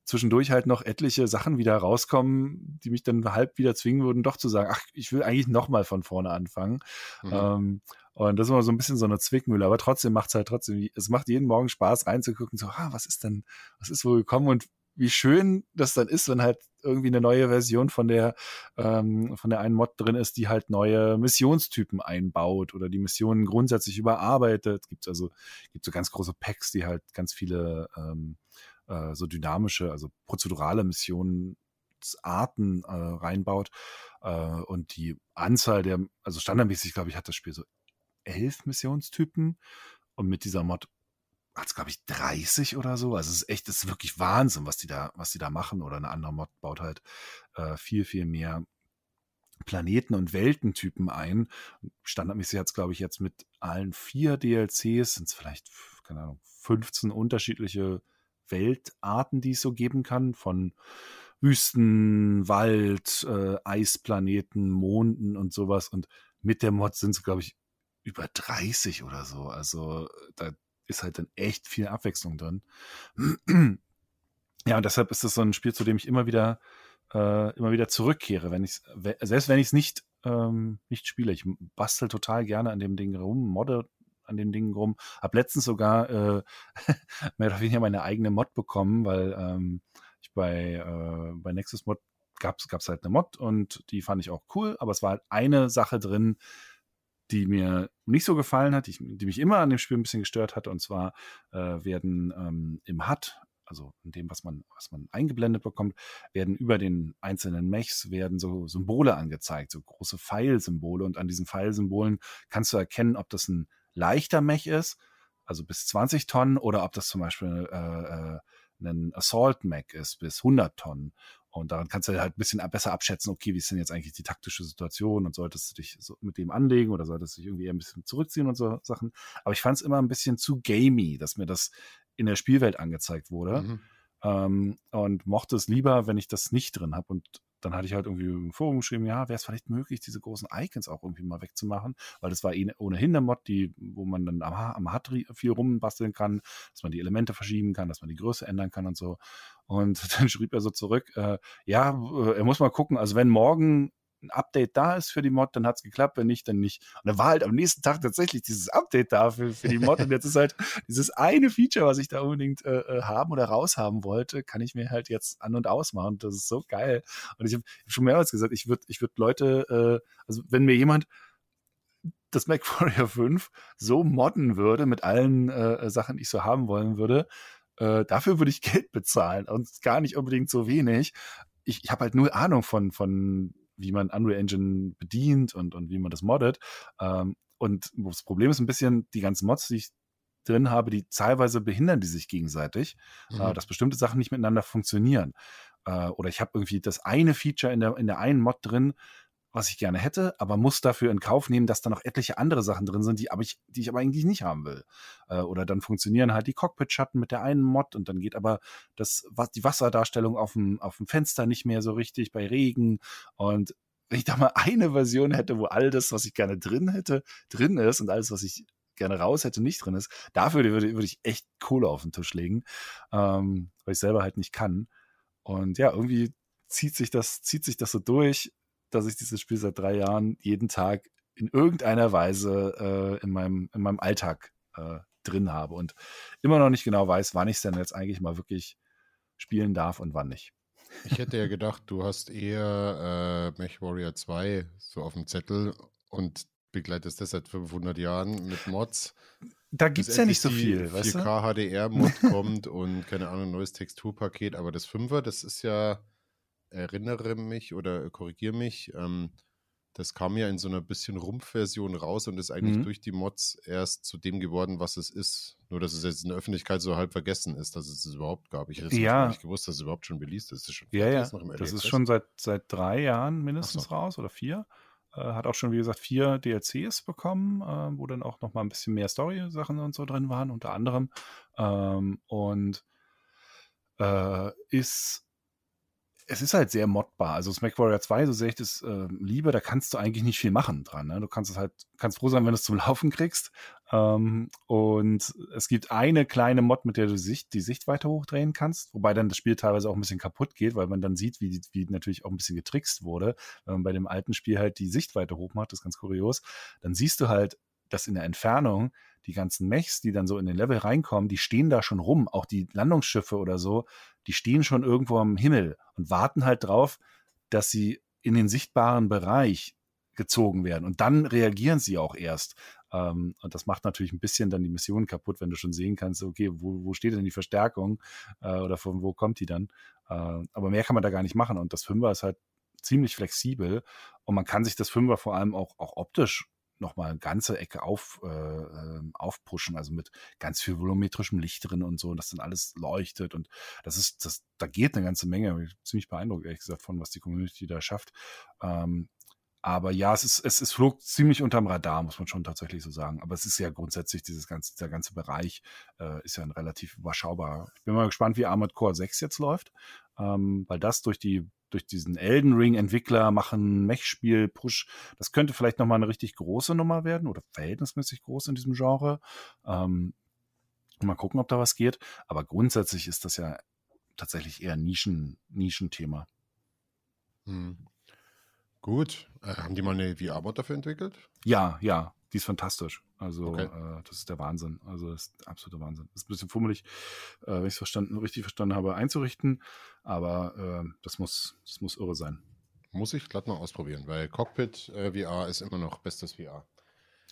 zwischendurch halt noch etliche Sachen wieder rauskommen, die mich dann halb wieder zwingen würden, doch zu sagen, ach, ich will eigentlich nochmal von vorne anfangen. Mhm. Ähm, und das ist immer so ein bisschen so eine Zwickmühle, aber trotzdem macht es halt trotzdem, es macht jeden Morgen Spaß reinzugucken, so, ah, was ist denn, was ist wohl gekommen und wie schön das dann ist, wenn halt irgendwie eine neue Version von der ähm, von der einen Mod drin ist, die halt neue Missionstypen einbaut oder die Missionen grundsätzlich überarbeitet. Gibt also gibt so ganz große Packs, die halt ganz viele ähm, äh, so dynamische, also prozedurale Missionsarten äh, reinbaut. Äh, und die Anzahl der, also standardmäßig, glaube ich, hat das Spiel so elf Missionstypen. Und mit dieser Mod hat es, glaube ich, 30 oder so. Also es ist echt, es ist wirklich Wahnsinn, was die da, was die da machen. Oder eine andere Mod baut halt äh, viel, viel mehr Planeten- und Weltentypen ein. Standardmäßig hat es, glaube ich, jetzt mit allen vier DLCs, sind es vielleicht, keine Ahnung, 15 unterschiedliche Weltarten, die es so geben kann, von Wüsten, Wald, äh, Eisplaneten, Monden und sowas. Und mit der Mod sind es, glaube ich, über 30 oder so. Also da ist halt dann echt viel Abwechslung drin. ja, und deshalb ist es so ein Spiel, zu dem ich immer wieder äh, immer wieder zurückkehre, wenn ich selbst wenn ich es nicht ähm, nicht spiele. Ich bastel total gerne an dem Ding rum, modde an den Dingen rum. Hab letztens sogar äh, mehr oder weniger meine eigene Mod bekommen, weil ähm, ich bei, äh, bei Nexus Mod gab es halt eine Mod und die fand ich auch cool, aber es war halt eine Sache drin, die mir nicht so gefallen hat, die, die mich immer an dem Spiel ein bisschen gestört hat, und zwar äh, werden ähm, im HUD, also in dem, was man, was man eingeblendet bekommt, werden über den einzelnen Mechs werden so Symbole angezeigt, so große Pfeilsymbole. Und an diesen Pfeilsymbolen kannst du erkennen, ob das ein leichter Mech ist, also bis 20 Tonnen, oder ob das zum Beispiel äh, äh, ein Assault Mech ist bis 100 Tonnen. Und daran kannst du halt ein bisschen besser abschätzen, okay, wie ist denn jetzt eigentlich die taktische Situation und solltest du dich so mit dem anlegen oder solltest du dich irgendwie eher ein bisschen zurückziehen und so Sachen. Aber ich fand es immer ein bisschen zu gamey, dass mir das in der Spielwelt angezeigt wurde. Mhm. Ähm, und mochte es lieber, wenn ich das nicht drin habe. Und dann hatte ich halt irgendwie im Forum geschrieben, ja, wäre es vielleicht möglich, diese großen Icons auch irgendwie mal wegzumachen, weil das war eh ohnehin der Mod, die, wo man dann am, am HUD viel rumbasteln kann, dass man die Elemente verschieben kann, dass man die Größe ändern kann und so. Und dann schrieb er so zurück, äh, ja, er muss mal gucken, also wenn morgen ein Update da ist für die Mod, dann hat es geklappt, wenn nicht, dann nicht. Und dann war halt am nächsten Tag tatsächlich dieses Update da für, für die Mod und jetzt ist halt dieses eine Feature, was ich da unbedingt äh, äh haben oder raushaben wollte, kann ich mir halt jetzt an und ausmachen. Das ist so geil. Und ich habe hab schon mehrmals gesagt, ich würde ich würd Leute, äh, also wenn mir jemand das MacWarrior 5 so modden würde mit allen äh, Sachen, die ich so haben wollen würde, äh, dafür würde ich Geld bezahlen und gar nicht unbedingt so wenig. Ich, ich habe halt null Ahnung von, von wie man Unreal Engine bedient und, und wie man das moddet. Ähm, und das Problem ist ein bisschen, die ganzen Mods, die ich drin habe, die teilweise behindern die sich gegenseitig, äh, mhm. äh, dass bestimmte Sachen nicht miteinander funktionieren. Äh, oder ich habe irgendwie das eine Feature in der, in der einen Mod drin, was ich gerne hätte, aber muss dafür in Kauf nehmen, dass da noch etliche andere Sachen drin sind, die, aber ich, die ich aber eigentlich nicht haben will. Äh, oder dann funktionieren halt die Cockpit-Schatten mit der einen Mod und dann geht aber das, was, die Wasserdarstellung auf dem, auf dem Fenster nicht mehr so richtig bei Regen. Und wenn ich da mal eine Version hätte, wo all das, was ich gerne drin hätte, drin ist und alles, was ich gerne raus hätte, nicht drin ist, dafür würde, würde ich echt Kohle auf den Tisch legen, ähm, weil ich selber halt nicht kann. Und ja, irgendwie zieht sich das, zieht sich das so durch dass ich dieses Spiel seit drei Jahren jeden Tag in irgendeiner Weise äh, in, meinem, in meinem Alltag äh, drin habe und immer noch nicht genau weiß, wann ich es denn jetzt eigentlich mal wirklich spielen darf und wann nicht. Ich hätte ja gedacht, du hast eher äh, MechWarrior 2 so auf dem Zettel und begleitest das seit 500 Jahren mit Mods. Da gibt es ja nicht so viel, 4K HDR-Mod kommt und keine Ahnung, neues Texturpaket, aber das 5er, das ist ja erinnere mich oder korrigiere mich, ähm, das kam ja in so einer bisschen Rumpfversion raus und ist eigentlich mhm. durch die Mods erst zu dem geworden, was es ist. Nur, dass es jetzt in der Öffentlichkeit so halb vergessen ist, dass es es überhaupt gab. Ich hätte ja. nicht gewusst, dass es überhaupt schon released ist. ist ja, ja. das ist schon seit, seit drei Jahren mindestens so. raus oder vier. Äh, hat auch schon, wie gesagt, vier DLCs bekommen, äh, wo dann auch noch mal ein bisschen mehr Story-Sachen und so drin waren, unter anderem. Ähm, und äh, ist es ist halt sehr modbar. Also Smack Warrior 2, so sehr ich das äh, liebe, da kannst du eigentlich nicht viel machen dran. Ne? Du kannst es halt, kannst froh sein, wenn du es zum Laufen kriegst. Ähm, und es gibt eine kleine Mod, mit der du Sicht, die Sichtweite hochdrehen kannst, wobei dann das Spiel teilweise auch ein bisschen kaputt geht, weil man dann sieht, wie, wie natürlich auch ein bisschen getrickst wurde. Wenn man bei dem alten Spiel halt die Sichtweite hochmacht, das ist ganz kurios, dann siehst du halt, dass in der Entfernung die ganzen Mechs, die dann so in den Level reinkommen, die stehen da schon rum. Auch die Landungsschiffe oder so, die stehen schon irgendwo am Himmel und warten halt drauf, dass sie in den sichtbaren Bereich gezogen werden. Und dann reagieren sie auch erst. Ähm, und das macht natürlich ein bisschen dann die Mission kaputt, wenn du schon sehen kannst, okay, wo, wo steht denn die Verstärkung äh, oder von wo kommt die dann? Äh, aber mehr kann man da gar nicht machen. Und das Fünfer ist halt ziemlich flexibel und man kann sich das Fünfer vor allem auch, auch optisch nochmal eine ganze Ecke auf, äh, ähm, aufpushen, also mit ganz viel volumetrischem Licht drin und so, und das dann alles leuchtet und das ist, das, da geht eine ganze Menge. Ziemlich beeindruckt, ehrlich gesagt, von was die Community da schafft. Ähm, aber ja, es ist, es, es flog ziemlich unterm Radar, muss man schon tatsächlich so sagen. Aber es ist ja grundsätzlich, dieses ganze, dieser ganze Bereich äh, ist ja ein relativ überschaubar. Ich bin mal gespannt, wie Armored Core 6 jetzt läuft, ähm, weil das durch die durch diesen Elden Ring Entwickler machen Mech-Spiel Push, das könnte vielleicht nochmal eine richtig große Nummer werden oder verhältnismäßig groß in diesem Genre. Ähm, mal gucken, ob da was geht. Aber grundsätzlich ist das ja tatsächlich eher ein Nischen, Nischenthema. Hm. Gut. Äh, haben die mal eine VR-Mod dafür entwickelt? Ja, ja. Die ist fantastisch. Also, okay. äh, das ist der Wahnsinn. Also, das ist absoluter Wahnsinn. Das ist ein bisschen fummelig, äh, wenn ich es verstanden, richtig verstanden habe, einzurichten. Aber äh, das, muss, das muss irre sein. Muss ich glatt mal ausprobieren, weil Cockpit äh, VR ist immer noch bestes VR.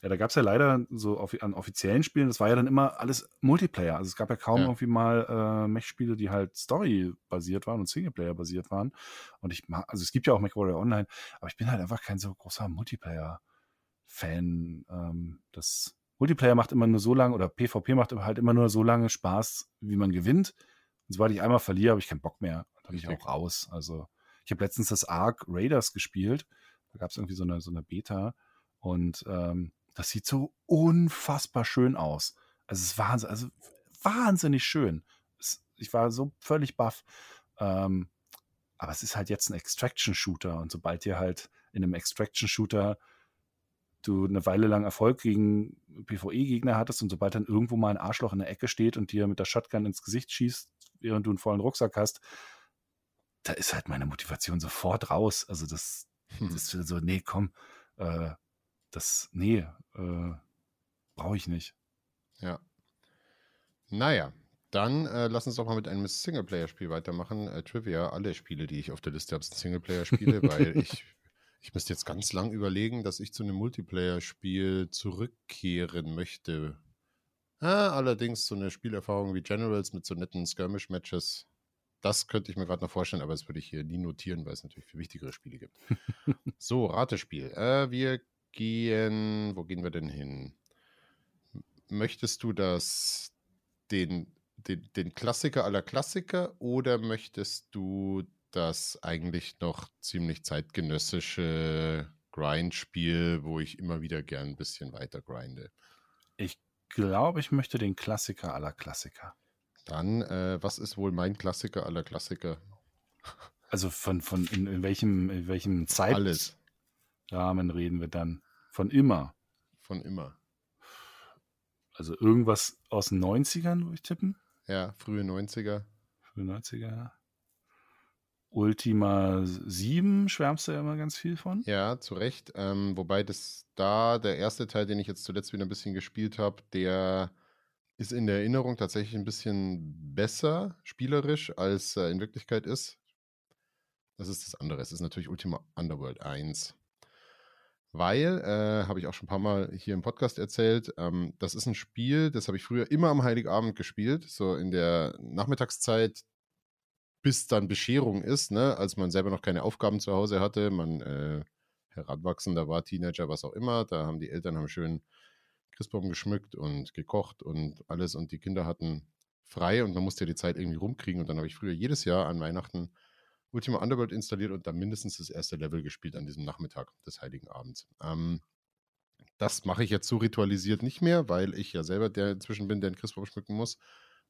Ja, da gab es ja leider so an offiziellen Spielen, das war ja dann immer alles Multiplayer. Also es gab ja kaum ja. irgendwie mal äh, Mech-Spiele, die halt Story-basiert waren und Singleplayer-basiert waren. Und ich also es gibt ja auch MechWarrior Online, aber ich bin halt einfach kein so großer Multiplayer-Fan. Ähm, das Multiplayer macht immer nur so lange, oder PvP macht halt immer nur so lange Spaß, wie man gewinnt. Und sobald ich einmal verliere, habe ich keinen Bock mehr. Dann bin ich auch raus. Also ich habe letztens das Ark Raiders gespielt. Da gab es irgendwie so eine, so eine Beta. Und ähm, das sieht so unfassbar schön aus. Also es ist wahnsinnig, also wahnsinnig schön. Es, ich war so völlig baff. Ähm, aber es ist halt jetzt ein Extraction-Shooter und sobald ihr halt in einem Extraction-Shooter du eine Weile lang Erfolg gegen PvE-Gegner hattest und sobald dann irgendwo mal ein Arschloch in der Ecke steht und dir mit der Shotgun ins Gesicht schießt, während du einen vollen Rucksack hast, da ist halt meine Motivation sofort raus. Also das, hm. das ist so, nee, komm, äh, das, nee, äh, brauche ich nicht. Ja. Naja, dann äh, lass uns doch mal mit einem Singleplayer-Spiel weitermachen. Äh, Trivia, alle Spiele, die ich auf der Liste habe, sind Singleplayer-Spiele, weil ich, ich müsste jetzt ganz lang überlegen, dass ich zu einem Multiplayer-Spiel zurückkehren möchte. Ah, allerdings so eine Spielerfahrung wie Generals mit so netten Skirmish-Matches, das könnte ich mir gerade noch vorstellen, aber das würde ich hier nie notieren, weil es natürlich viel wichtigere Spiele gibt. so, Ratespiel. Äh, wir gehen, wo gehen wir denn hin? Möchtest du das, den, den, den Klassiker aller Klassiker oder möchtest du das eigentlich noch ziemlich zeitgenössische Grindspiel, wo ich immer wieder gern ein bisschen weiter grinde? Ich glaube, ich möchte den Klassiker aller Klassiker. Dann, äh, was ist wohl mein Klassiker aller Klassiker? Also von, von in, in welchem, in welchem Zeit? Alles. Rahmen reden wir dann? Von immer. Von immer. Also irgendwas aus den 90ern, würde ich tippen? Ja, frühe 90er. Frühe 90er. Ultima 7 schwärmst du ja immer ganz viel von. Ja, zu Recht. Ähm, wobei das da, der erste Teil, den ich jetzt zuletzt wieder ein bisschen gespielt habe, der ist in der Erinnerung tatsächlich ein bisschen besser spielerisch, als er in Wirklichkeit ist. Das ist das andere. Es ist natürlich Ultima Underworld 1. Weil, äh, habe ich auch schon ein paar Mal hier im Podcast erzählt, ähm, das ist ein Spiel, das habe ich früher immer am Heiligabend gespielt, so in der Nachmittagszeit, bis dann Bescherung ist, ne? als man selber noch keine Aufgaben zu Hause hatte, man äh, heranwachsender war, Teenager, was auch immer, da haben die Eltern haben schön Christbaum geschmückt und gekocht und alles und die Kinder hatten frei und man musste ja die Zeit irgendwie rumkriegen und dann habe ich früher jedes Jahr an Weihnachten Ultima Underworld installiert und dann mindestens das erste Level gespielt an diesem Nachmittag des Heiligen Abends. Ähm, das mache ich jetzt so ritualisiert nicht mehr, weil ich ja selber der inzwischen bin, der den Christbaum schmücken muss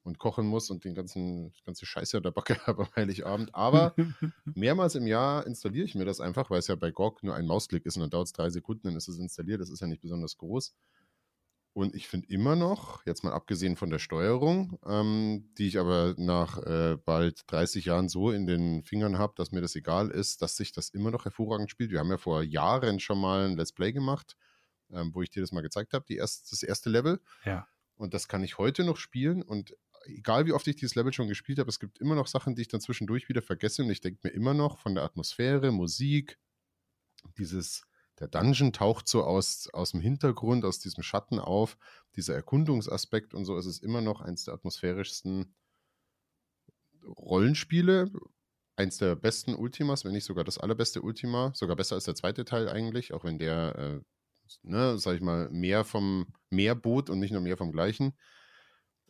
und kochen muss und den ganzen ganze Scheiße der Backe habe am Heiligabend. Aber mehrmals im Jahr installiere ich mir das einfach, weil es ja bei GOG nur ein Mausklick ist und dann dauert es drei Sekunden, dann ist es installiert. Das ist ja nicht besonders groß. Und ich finde immer noch, jetzt mal abgesehen von der Steuerung, ähm, die ich aber nach äh, bald 30 Jahren so in den Fingern habe, dass mir das egal ist, dass sich das immer noch hervorragend spielt. Wir haben ja vor Jahren schon mal ein Let's Play gemacht, ähm, wo ich dir das mal gezeigt habe, erst, das erste Level. Ja. Und das kann ich heute noch spielen. Und egal wie oft ich dieses Level schon gespielt habe, es gibt immer noch Sachen, die ich dann zwischendurch wieder vergesse. Und ich denke mir immer noch von der Atmosphäre, Musik, dieses der Dungeon taucht so aus, aus dem Hintergrund, aus diesem Schatten auf. Dieser Erkundungsaspekt und so ist es immer noch eins der atmosphärischsten Rollenspiele. Eins der besten Ultimas, wenn nicht sogar das allerbeste Ultima. Sogar besser als der zweite Teil eigentlich, auch wenn der äh, ne, sag ich mal, mehr vom Meerboot und nicht nur mehr vom gleichen.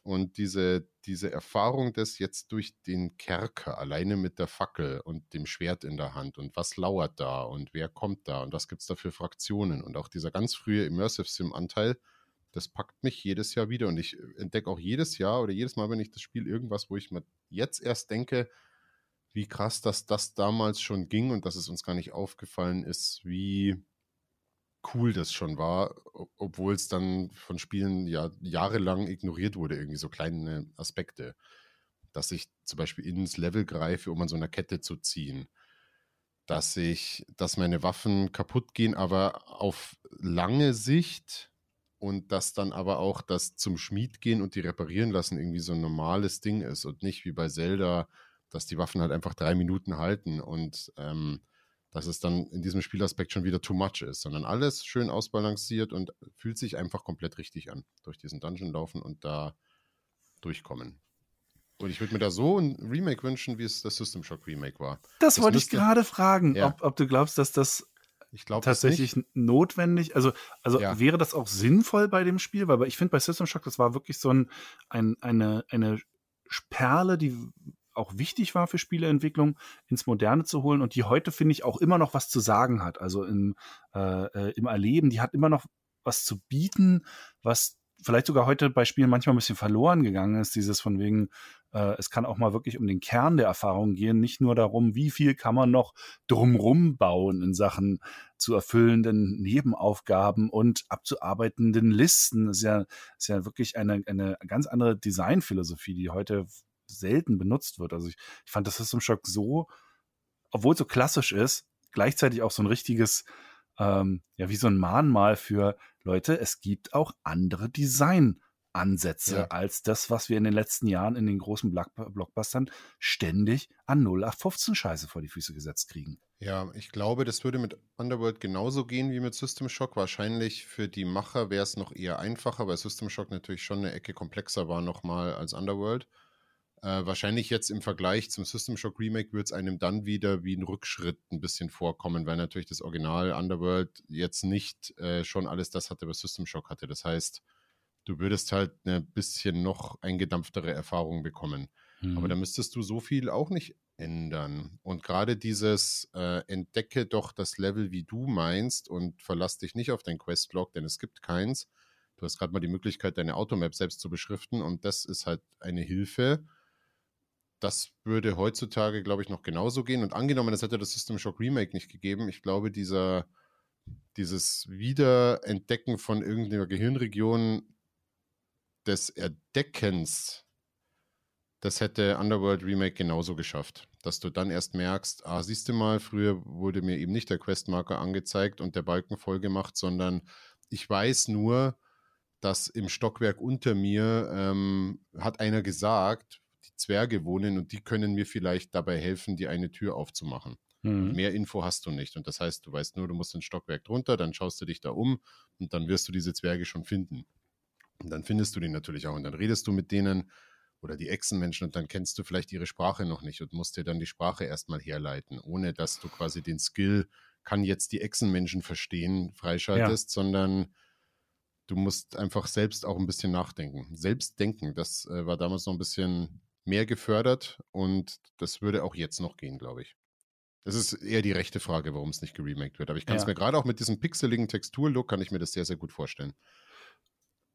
Und diese, diese Erfahrung des jetzt durch den Kerker, alleine mit der Fackel und dem Schwert in der Hand und was lauert da und wer kommt da und was gibt es da für Fraktionen? Und auch dieser ganz frühe Immersive Sim-Anteil, das packt mich jedes Jahr wieder und ich entdecke auch jedes Jahr oder jedes Mal, wenn ich das Spiel irgendwas, wo ich mir jetzt erst denke, wie krass, dass das damals schon ging und dass es uns gar nicht aufgefallen ist, wie cool das schon war, obwohl es dann von Spielen ja jahrelang ignoriert wurde, irgendwie so kleine Aspekte. Dass ich zum Beispiel ins Level greife, um an so einer Kette zu ziehen. Dass ich, dass meine Waffen kaputt gehen, aber auf lange Sicht und dass dann aber auch das zum Schmied gehen und die reparieren lassen irgendwie so ein normales Ding ist und nicht wie bei Zelda, dass die Waffen halt einfach drei Minuten halten und ähm, dass es dann in diesem Spielaspekt schon wieder too much ist, sondern alles schön ausbalanciert und fühlt sich einfach komplett richtig an. Durch diesen Dungeon laufen und da durchkommen. Und ich würde mir da so ein Remake wünschen, wie es das System Shock Remake war. Das, das wollte ich gerade fragen, ja. ob, ob, du glaubst, dass das glaub, tatsächlich notwendig, also, also ja. wäre das auch sinnvoll bei dem Spiel, weil ich finde bei System Shock, das war wirklich so ein, ein, eine, eine Perle, die auch wichtig war für Spieleentwicklung, ins Moderne zu holen und die heute, finde ich, auch immer noch was zu sagen hat. Also im, äh, äh, im Erleben, die hat immer noch was zu bieten, was vielleicht sogar heute bei Spielen manchmal ein bisschen verloren gegangen ist, dieses von wegen, äh, es kann auch mal wirklich um den Kern der Erfahrung gehen, nicht nur darum, wie viel kann man noch drumrum bauen in Sachen zu erfüllenden Nebenaufgaben und abzuarbeitenden Listen. Das ist ja, ist ja wirklich eine, eine ganz andere Designphilosophie, die heute selten benutzt wird. Also ich, ich fand das System Shock so, obwohl es so klassisch ist, gleichzeitig auch so ein richtiges, ähm, ja, wie so ein Mahnmal für Leute, es gibt auch andere Designansätze ja. als das, was wir in den letzten Jahren in den großen Blockbustern ständig an 0815 Scheiße vor die Füße gesetzt kriegen. Ja, ich glaube, das würde mit Underworld genauso gehen wie mit System Shock. Wahrscheinlich für die Macher wäre es noch eher einfacher, weil System Shock natürlich schon eine Ecke komplexer war nochmal als Underworld. Äh, wahrscheinlich jetzt im Vergleich zum System Shock Remake wird es einem dann wieder wie ein Rückschritt ein bisschen vorkommen, weil natürlich das Original Underworld jetzt nicht äh, schon alles das hatte, was System Shock hatte. Das heißt, du würdest halt eine bisschen noch eingedampftere Erfahrung bekommen. Mhm. Aber da müsstest du so viel auch nicht ändern. Und gerade dieses äh, entdecke doch das Level, wie du meinst und verlass dich nicht auf dein Questlog, denn es gibt keins. Du hast gerade mal die Möglichkeit, deine Automap selbst zu beschriften und das ist halt eine Hilfe das würde heutzutage, glaube ich, noch genauso gehen. Und angenommen, es hätte das System Shock Remake nicht gegeben, ich glaube, dieser, dieses Wiederentdecken von irgendeiner Gehirnregion des Erdeckens, das hätte Underworld Remake genauso geschafft. Dass du dann erst merkst, ah, siehst du mal, früher wurde mir eben nicht der Questmarker angezeigt und der Balken voll gemacht, sondern ich weiß nur, dass im Stockwerk unter mir ähm, hat einer gesagt, Zwerge wohnen und die können mir vielleicht dabei helfen, die eine Tür aufzumachen. Mhm. Mehr Info hast du nicht. Und das heißt, du weißt nur, du musst ein Stockwerk drunter, dann schaust du dich da um und dann wirst du diese Zwerge schon finden. Und dann findest du die natürlich auch und dann redest du mit denen oder die Echsenmenschen und dann kennst du vielleicht ihre Sprache noch nicht und musst dir dann die Sprache erstmal herleiten, ohne dass du quasi den Skill, kann jetzt die Echsenmenschen verstehen, freischaltest, ja. sondern du musst einfach selbst auch ein bisschen nachdenken. Selbst denken, das äh, war damals noch ein bisschen mehr gefördert und das würde auch jetzt noch gehen, glaube ich. Das ist eher die rechte Frage, warum es nicht geremaked wird. Aber ich kann es ja. mir gerade auch mit diesem pixeligen Texturlook, kann ich mir das sehr, sehr gut vorstellen.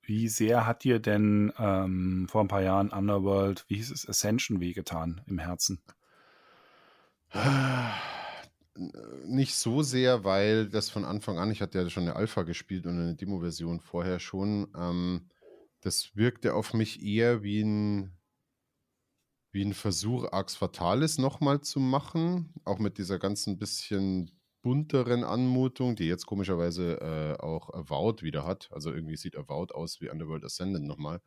Wie sehr hat dir denn ähm, vor ein paar Jahren Underworld, wie hieß es, Ascension wehgetan im Herzen? Nicht so sehr, weil das von Anfang an, ich hatte ja schon eine Alpha gespielt und eine Demo-Version vorher schon. Ähm, das wirkte auf mich eher wie ein wie ein Versuch, Arx Fatalis nochmal zu machen, auch mit dieser ganzen bisschen bunteren Anmutung, die jetzt komischerweise äh, auch Avowed wieder hat. Also irgendwie sieht Avowed aus wie Underworld Ascendant nochmal.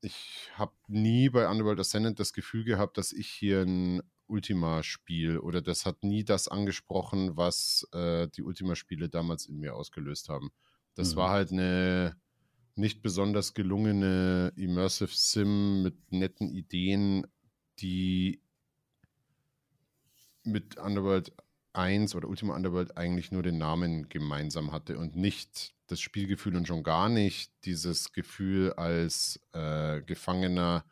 Ich habe nie bei Underworld Ascendant das Gefühl gehabt, dass ich hier ein Ultima spiele oder das hat nie das angesprochen, was äh, die Ultima-Spiele damals in mir ausgelöst haben. Das mhm. war halt eine nicht besonders gelungene Immersive Sim mit netten Ideen, die mit Underworld 1 oder Ultima Underworld eigentlich nur den Namen gemeinsam hatte und nicht das Spielgefühl und schon gar nicht dieses Gefühl als äh, Gefangener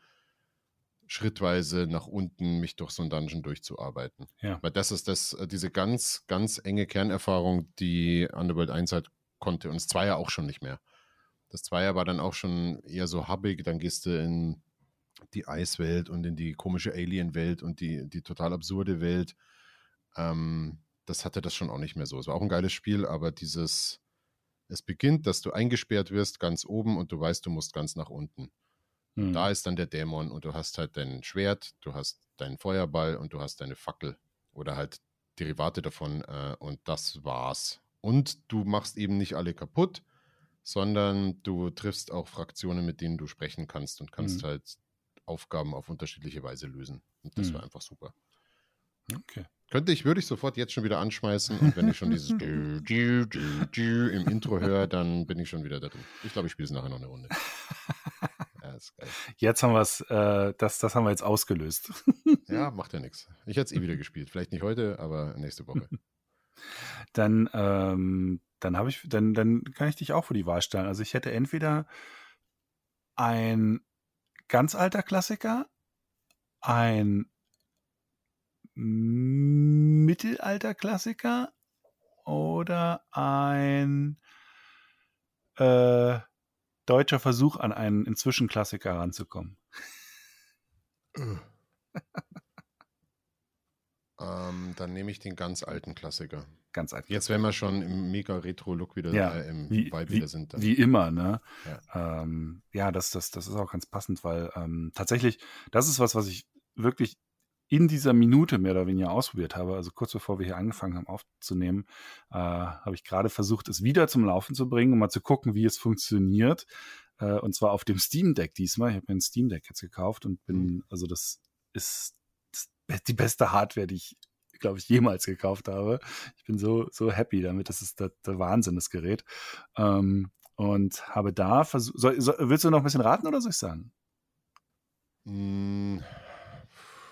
schrittweise nach unten mich durch so ein Dungeon durchzuarbeiten. Ja. Weil das ist das, äh, diese ganz, ganz enge Kernerfahrung, die Underworld 1 halt konnte und das Zweier auch schon nicht mehr. Das Zweier war dann auch schon eher so hubbig, dann gehst du in die Eiswelt und in die komische Alien-Welt und die, die total absurde Welt. Ähm, das hatte das schon auch nicht mehr so. Es war auch ein geiles Spiel, aber dieses, es beginnt, dass du eingesperrt wirst ganz oben und du weißt, du musst ganz nach unten. Hm. Da ist dann der Dämon und du hast halt dein Schwert, du hast deinen Feuerball und du hast deine Fackel oder halt Derivate davon äh, und das war's. Und du machst eben nicht alle kaputt, sondern du triffst auch Fraktionen, mit denen du sprechen kannst und kannst Mhm. halt Aufgaben auf unterschiedliche Weise lösen. Und das Mhm. war einfach super. Okay. Könnte ich, würde ich sofort jetzt schon wieder anschmeißen und wenn ich schon dieses dü, dü, dü, dü im Intro höre, dann bin ich schon wieder da drin. Ich glaube, ich spiele es nachher noch eine Runde. Ja, ist geil. Jetzt haben wir es, äh, das, das haben wir jetzt ausgelöst. Ja, macht ja nichts. Ich hätte es eh wieder gespielt. Vielleicht nicht heute, aber nächste Woche. Dann, ähm, dann habe ich, dann, dann kann ich dich auch vor die Wahl stellen. Also ich hätte entweder ein ganz alter Klassiker, ein Mittelalter-Klassiker oder ein äh, deutscher Versuch an einen inzwischen Klassiker ranzukommen. ähm, dann nehme ich den ganz alten Klassiker. Ganz alt. Jetzt, wenn wir schon im mega Retro-Look wieder Ja, äh, im wie, Vibe wie, wieder sind. Dann. wie immer, ne? Ja. Ähm, ja, das, das, das ist auch ganz passend, weil ähm, tatsächlich, das ist was, was ich wirklich in dieser Minute mehr oder weniger ausprobiert habe. Also kurz bevor wir hier angefangen haben aufzunehmen, äh, habe ich gerade versucht, es wieder zum Laufen zu bringen, um mal zu gucken, wie es funktioniert. Äh, und zwar auf dem Steam Deck diesmal. Ich habe mir ein Steam Deck jetzt gekauft und bin, also das ist die beste Hardware, die ich glaube ich, jemals gekauft habe. Ich bin so, so happy damit. Das ist der, der Wahnsinn, das Gerät. Ähm, und habe da versucht. Soll, willst du noch ein bisschen raten oder soll ich sagen? Mm,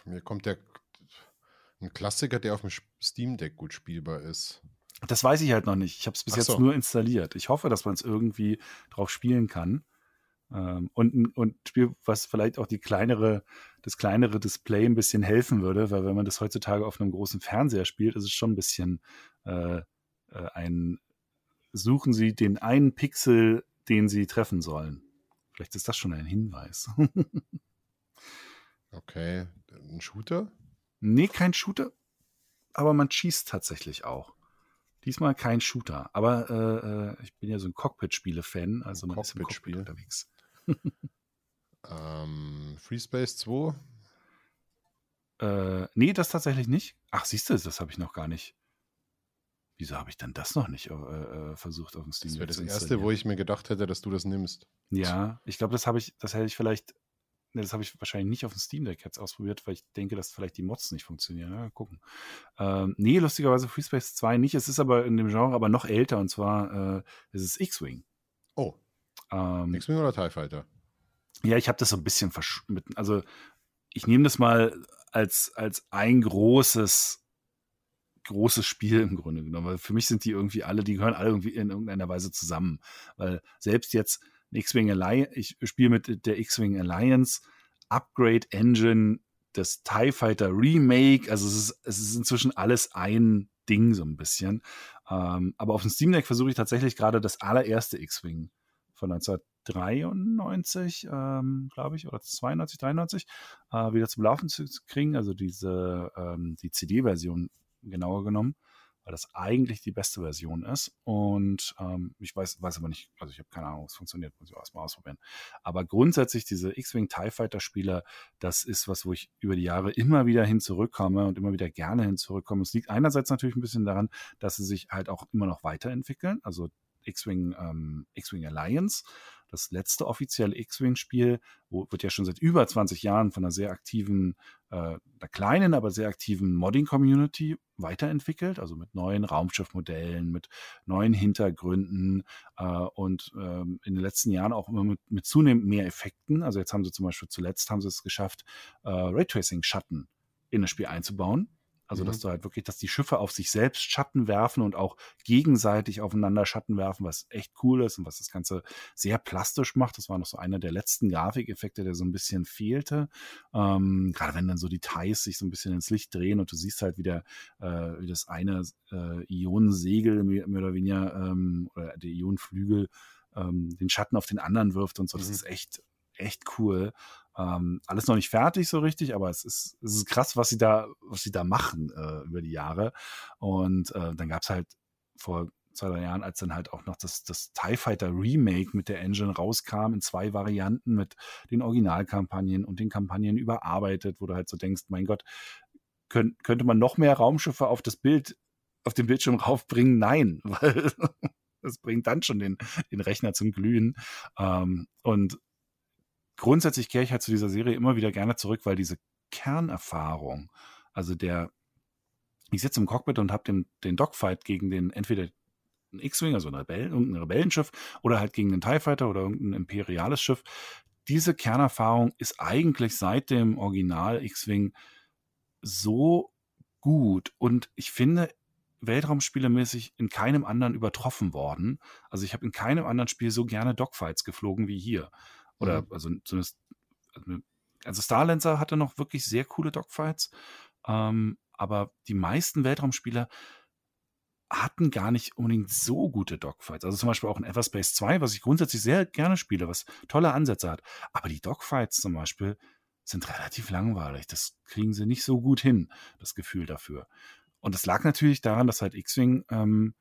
mir kommt der ein Klassiker, der auf dem Steam Deck gut spielbar ist. Das weiß ich halt noch nicht. Ich habe es bis Ach jetzt so. nur installiert. Ich hoffe, dass man es irgendwie drauf spielen kann. Ähm, und ein Spiel, was vielleicht auch die kleinere, das kleinere Display ein bisschen helfen würde, weil wenn man das heutzutage auf einem großen Fernseher spielt, ist es schon ein bisschen äh, äh, ein Suchen Sie den einen Pixel, den Sie treffen sollen. Vielleicht ist das schon ein Hinweis. Okay. Ein Shooter? nee, kein Shooter, aber man schießt tatsächlich auch. Diesmal kein Shooter, aber äh, äh, ich bin ja so ein Cockpit-Spiele-Fan, also Ein man ist im Cockpit-Spiel. Cockpit unterwegs. Ähm, Free Space 2? Äh, nee, das tatsächlich nicht. Ach, siehst du, das habe ich noch gar nicht. Wieso habe ich dann das noch nicht äh, äh, versucht auf dem Steam Das wäre das erste, wo ich mir gedacht hätte, dass du das nimmst. Ja, ich glaube, das habe ich, das hätte ich vielleicht, ne, das habe ich wahrscheinlich nicht auf dem Steam Deck jetzt ausprobiert, weil ich denke, dass vielleicht die Mods nicht funktionieren. Ja, gucken. Ähm, nee, lustigerweise FreeSpace 2 nicht. Es ist aber in dem Genre aber noch älter und zwar äh, es ist X-Wing. Oh, Ähm, X-Wing oder TIE Fighter? Ja, ich habe das so ein bisschen verschmitten. Also ich nehme das mal als, als ein großes, großes Spiel im Grunde genommen. Weil für mich sind die irgendwie alle, die gehören alle irgendwie in irgendeiner Weise zusammen. Weil selbst jetzt X-Wing Alliance, ich spiele mit der X-Wing Alliance, Upgrade Engine, das TIE Fighter Remake, also es ist, es ist inzwischen alles ein Ding so ein bisschen. Ähm, aber auf dem Steam Deck versuche ich tatsächlich gerade das allererste X-Wing von 1993, ähm, glaube ich, oder 92, 93, äh, wieder zum Laufen zu, kriegen. Also diese, ähm, die CD-Version genauer genommen, weil das eigentlich die beste Version ist. Und ähm, ich weiß, weiß aber nicht, also ich habe keine Ahnung, es funktioniert, muss ich erstmal ausprobieren. Aber grundsätzlich diese X-Wing TIE Fighter Spieler, das ist was, wo ich über die Jahre immer wieder hin zurückkomme und immer wieder gerne hin zurückkomme. Es liegt einerseits natürlich ein bisschen daran, dass sie sich halt auch immer noch weiterentwickeln. Also X-Wing, ähm, X-Wing Alliance, das letzte offizielle X-Wing-Spiel, wird ja schon seit über 20 Jahren von einer sehr aktiven, äh, einer kleinen, aber sehr aktiven Modding-Community weiterentwickelt, also mit neuen Raumschiffmodellen, mit neuen Hintergründen äh, und ähm, in den letzten Jahren auch immer mit, mit zunehmend mehr Effekten. Also jetzt haben sie zum Beispiel zuletzt haben sie es geschafft, äh, Raytracing-Schatten in das Spiel einzubauen. Also, mhm. dass du halt wirklich, dass die Schiffe auf sich selbst Schatten werfen und auch gegenseitig aufeinander Schatten werfen, was echt cool ist und was das Ganze sehr plastisch macht. Das war noch so einer der letzten Grafikeffekte, der so ein bisschen fehlte. Ähm, gerade wenn dann so die Thais sich so ein bisschen ins Licht drehen und du siehst halt, wie, der, äh, wie das eine äh, Ionensegel mehr oder weniger ähm, oder der Ionenflügel ähm, den Schatten auf den anderen wirft und so. Das mhm. ist echt, echt cool. Ähm, alles noch nicht fertig so richtig, aber es ist, es ist krass, was sie da, was sie da machen äh, über die Jahre. Und äh, dann gab es halt vor zwei, drei Jahren, als dann halt auch noch das, das TIE Fighter Remake mit der Engine rauskam, in zwei Varianten mit den Originalkampagnen und den Kampagnen überarbeitet, wo du halt so denkst, mein Gott, könnt, könnte man noch mehr Raumschiffe auf das Bild, auf den Bildschirm raufbringen? Nein, weil das bringt dann schon den, den Rechner zum Glühen. Ähm, und grundsätzlich kehre ich halt zu dieser Serie immer wieder gerne zurück, weil diese Kernerfahrung, also der, ich sitze im Cockpit und habe den, den Dogfight gegen den entweder ein X-Wing, also ein, Rebellen, irgendein Rebellenschiff, oder halt gegen einen TIE Fighter oder irgendein imperiales Schiff. Diese Kernerfahrung ist eigentlich seit dem Original X-Wing so gut und ich finde weltraumspielemäßig in keinem anderen übertroffen worden. Also ich habe in keinem anderen Spiel so gerne Dogfights geflogen wie hier. Oder mhm. also zumindest, also, also Starlancer hatte noch wirklich sehr coole Dogfights, ähm, aber die meisten Weltraumspieler hatten gar nicht unbedingt so gute Dogfights. Also zum Beispiel auch in Everspace 2, was ich grundsätzlich sehr gerne spiele, was tolle Ansätze hat. Aber die Dogfights zum Beispiel sind relativ langweilig. Das kriegen sie nicht so gut hin, das Gefühl dafür. Und das lag natürlich daran, dass halt X-Wing ähm,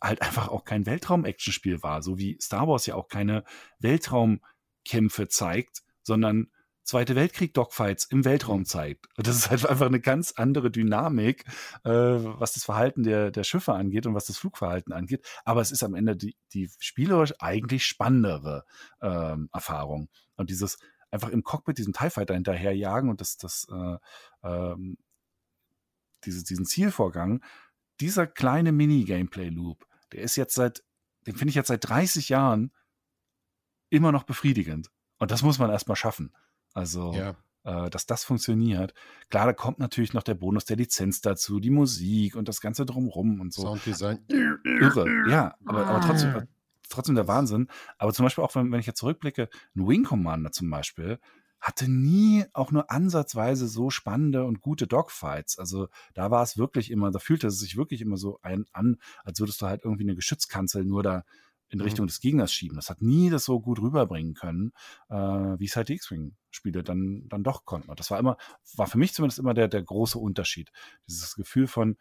halt einfach auch kein Weltraum-Action-Spiel war, so wie Star Wars ja auch keine Weltraum- Kämpfe zeigt, sondern Zweite Weltkrieg-Dogfights im Weltraum mhm. zeigt. Und das ist halt einfach eine ganz andere Dynamik, äh, was das Verhalten der, der Schiffe angeht und was das Flugverhalten angeht. Aber es ist am Ende die, die spielerisch eigentlich spannendere ähm, Erfahrung. Und dieses einfach im Cockpit diesen TIE Fighter hinterherjagen und das, das, äh, ähm, diese, diesen Zielvorgang, dieser kleine Mini-Gameplay-Loop, der ist jetzt seit, den finde ich jetzt seit 30 Jahren immer noch befriedigend. Und das muss man erstmal schaffen. Also, ja. äh, dass das funktioniert. Klar, da kommt natürlich noch der Bonus der Lizenz dazu, die Musik und das Ganze drumrum und so. Sounddesign. Irre, ja, aber, aber trotzdem, äh, trotzdem der Wahnsinn. Aber zum Beispiel auch, wenn, wenn ich jetzt zurückblicke, ein Wing Commander zum Beispiel, hatte nie auch nur ansatzweise so spannende und gute Dogfights. Also da war es wirklich immer, da fühlte es sich wirklich immer so ein an, als würdest du halt irgendwie eine Geschützkanzel nur da in mhm. Richtung mhm. des Gegners schieben. Das hat nie das so gut rüberbringen können, äh, wie es halt die X-Wing-Spiele dann, dann doch konnten. Und das war immer, war für mich zumindest immer der, der große Unterschied. Dieses Gefühl von,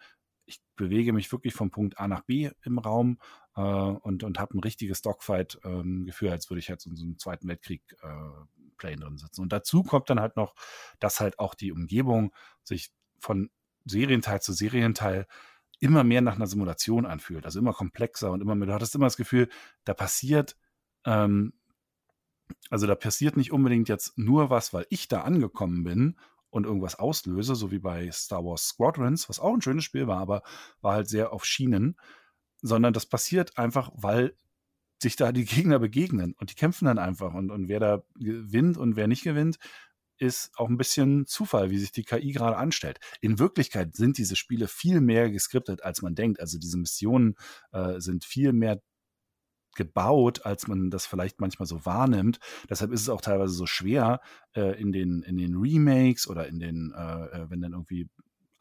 ich bewege mich wirklich von Punkt A nach B im Raum äh, und, und habe ein richtiges Dogfight-Gefühl, ähm, als würde ich jetzt in so einem Zweiten Weltkrieg-Plane äh, drin sitzen. Und dazu kommt dann halt noch, dass halt auch die Umgebung sich von Serienteil zu Serienteil immer mehr nach einer Simulation anfühlt, also immer komplexer und immer mehr. Du hattest immer das Gefühl, da passiert, ähm, also da passiert nicht unbedingt jetzt nur was, weil ich da angekommen bin und irgendwas auslöse, so wie bei Star Wars Squadrons, was auch ein schönes Spiel war, aber war halt sehr auf Schienen, sondern das passiert einfach, weil sich da die Gegner begegnen und die kämpfen dann einfach und, und wer da gewinnt und wer nicht gewinnt, ist auch ein bisschen Zufall, wie sich die KI gerade anstellt. In Wirklichkeit sind diese Spiele viel mehr geskriptet, als man denkt. Also diese Missionen äh, sind viel mehr gebaut, als man das vielleicht manchmal so wahrnimmt. Deshalb ist es auch teilweise so schwer äh, in den in den Remakes oder in den, äh, äh wenn dann irgendwie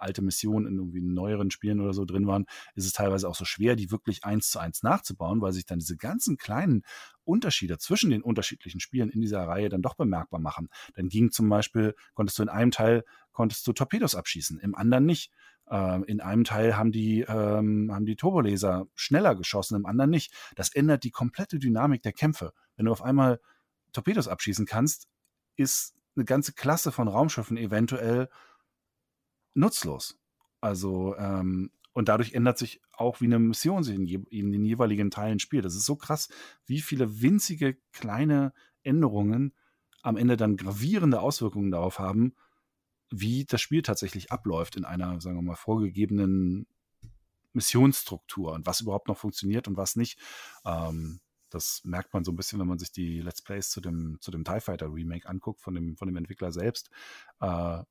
alte Missionen in irgendwie neueren Spielen oder so drin waren, ist es teilweise auch so schwer, die wirklich eins zu eins nachzubauen, weil sich dann diese ganzen kleinen Unterschiede zwischen den unterschiedlichen Spielen in dieser Reihe dann doch bemerkbar machen. Dann ging zum Beispiel, konntest du in einem Teil konntest du Torpedos abschießen, im anderen nicht. Ähm, in einem Teil haben die, ähm, haben die Turbolaser schneller geschossen, im anderen nicht. Das ändert die komplette Dynamik der Kämpfe. Wenn du auf einmal Torpedos abschießen kannst, ist eine ganze Klasse von Raumschiffen eventuell nutzlos. Also, ähm, und dadurch ändert sich auch, wie eine Mission sich in, je, in, den jeweiligen Teilen spielt. Das ist so krass, wie viele winzige kleine Änderungen am Ende dann gravierende Auswirkungen darauf haben, wie das Spiel tatsächlich abläuft in einer, sagen wir mal, vorgegebenen Missionsstruktur und was überhaupt noch funktioniert und was nicht. Ähm, das merkt man so ein bisschen, wenn man sich die Let's Plays zu dem, zu dem TIE Fighter Remake anguckt von dem, von dem Entwickler selbst, äh,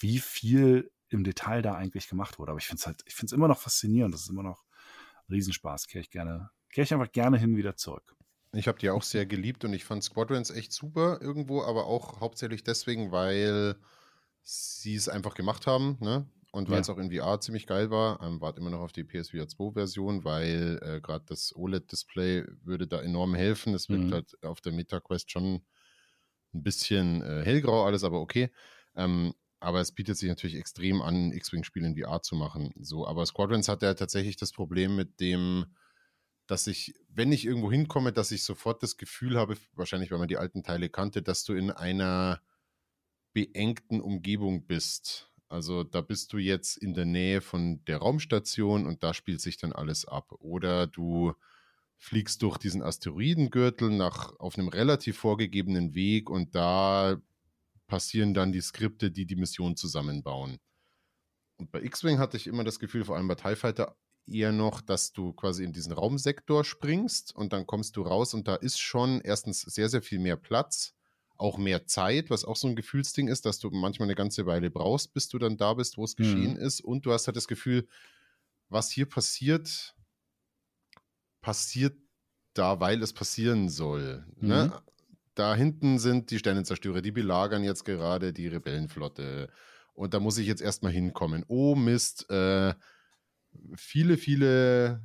wie viel im Detail da eigentlich gemacht wurde. Aber ich finde es halt, ich finde es immer noch faszinierend. Das ist immer noch Riesenspaß. Kehre ich gerne, kehre ich einfach gerne hin wieder zurück. Ich habe die auch sehr geliebt und ich fand Squadrons echt super irgendwo, aber auch hauptsächlich deswegen, weil sie es einfach gemacht haben, ne? Und weil ja. es auch in VR ziemlich geil war, ähm, warte immer noch auf die PSVR 2-Version, weil äh, gerade das OLED-Display würde da enorm helfen. Es wirkt mhm. halt auf der MetaQuest schon ein bisschen äh, hellgrau alles, aber okay. Ähm, aber es bietet sich natürlich extrem an, X-Wing-Spiele in VR zu machen. So, aber Squadrons hat ja tatsächlich das Problem mit dem, dass ich, wenn ich irgendwo hinkomme, dass ich sofort das Gefühl habe, wahrscheinlich weil man die alten Teile kannte, dass du in einer beengten Umgebung bist. Also da bist du jetzt in der Nähe von der Raumstation und da spielt sich dann alles ab. Oder du fliegst durch diesen Asteroidengürtel nach, auf einem relativ vorgegebenen Weg und da passieren dann die Skripte, die die Mission zusammenbauen. Und bei X-Wing hatte ich immer das Gefühl, vor allem bei TIE Fighter, eher noch, dass du quasi in diesen Raumsektor springst und dann kommst du raus und da ist schon erstens sehr, sehr viel mehr Platz, auch mehr Zeit, was auch so ein Gefühlsding ist, dass du manchmal eine ganze Weile brauchst, bis du dann da bist, wo es mhm. geschehen ist. Und du hast halt das Gefühl, was hier passiert, passiert da, weil es passieren soll. Ne? Mhm. Ne? Da hinten sind die Sternenzerstörer, die belagern jetzt gerade die Rebellenflotte. Und da muss ich jetzt erstmal hinkommen. Oh Mist, äh, viele, viele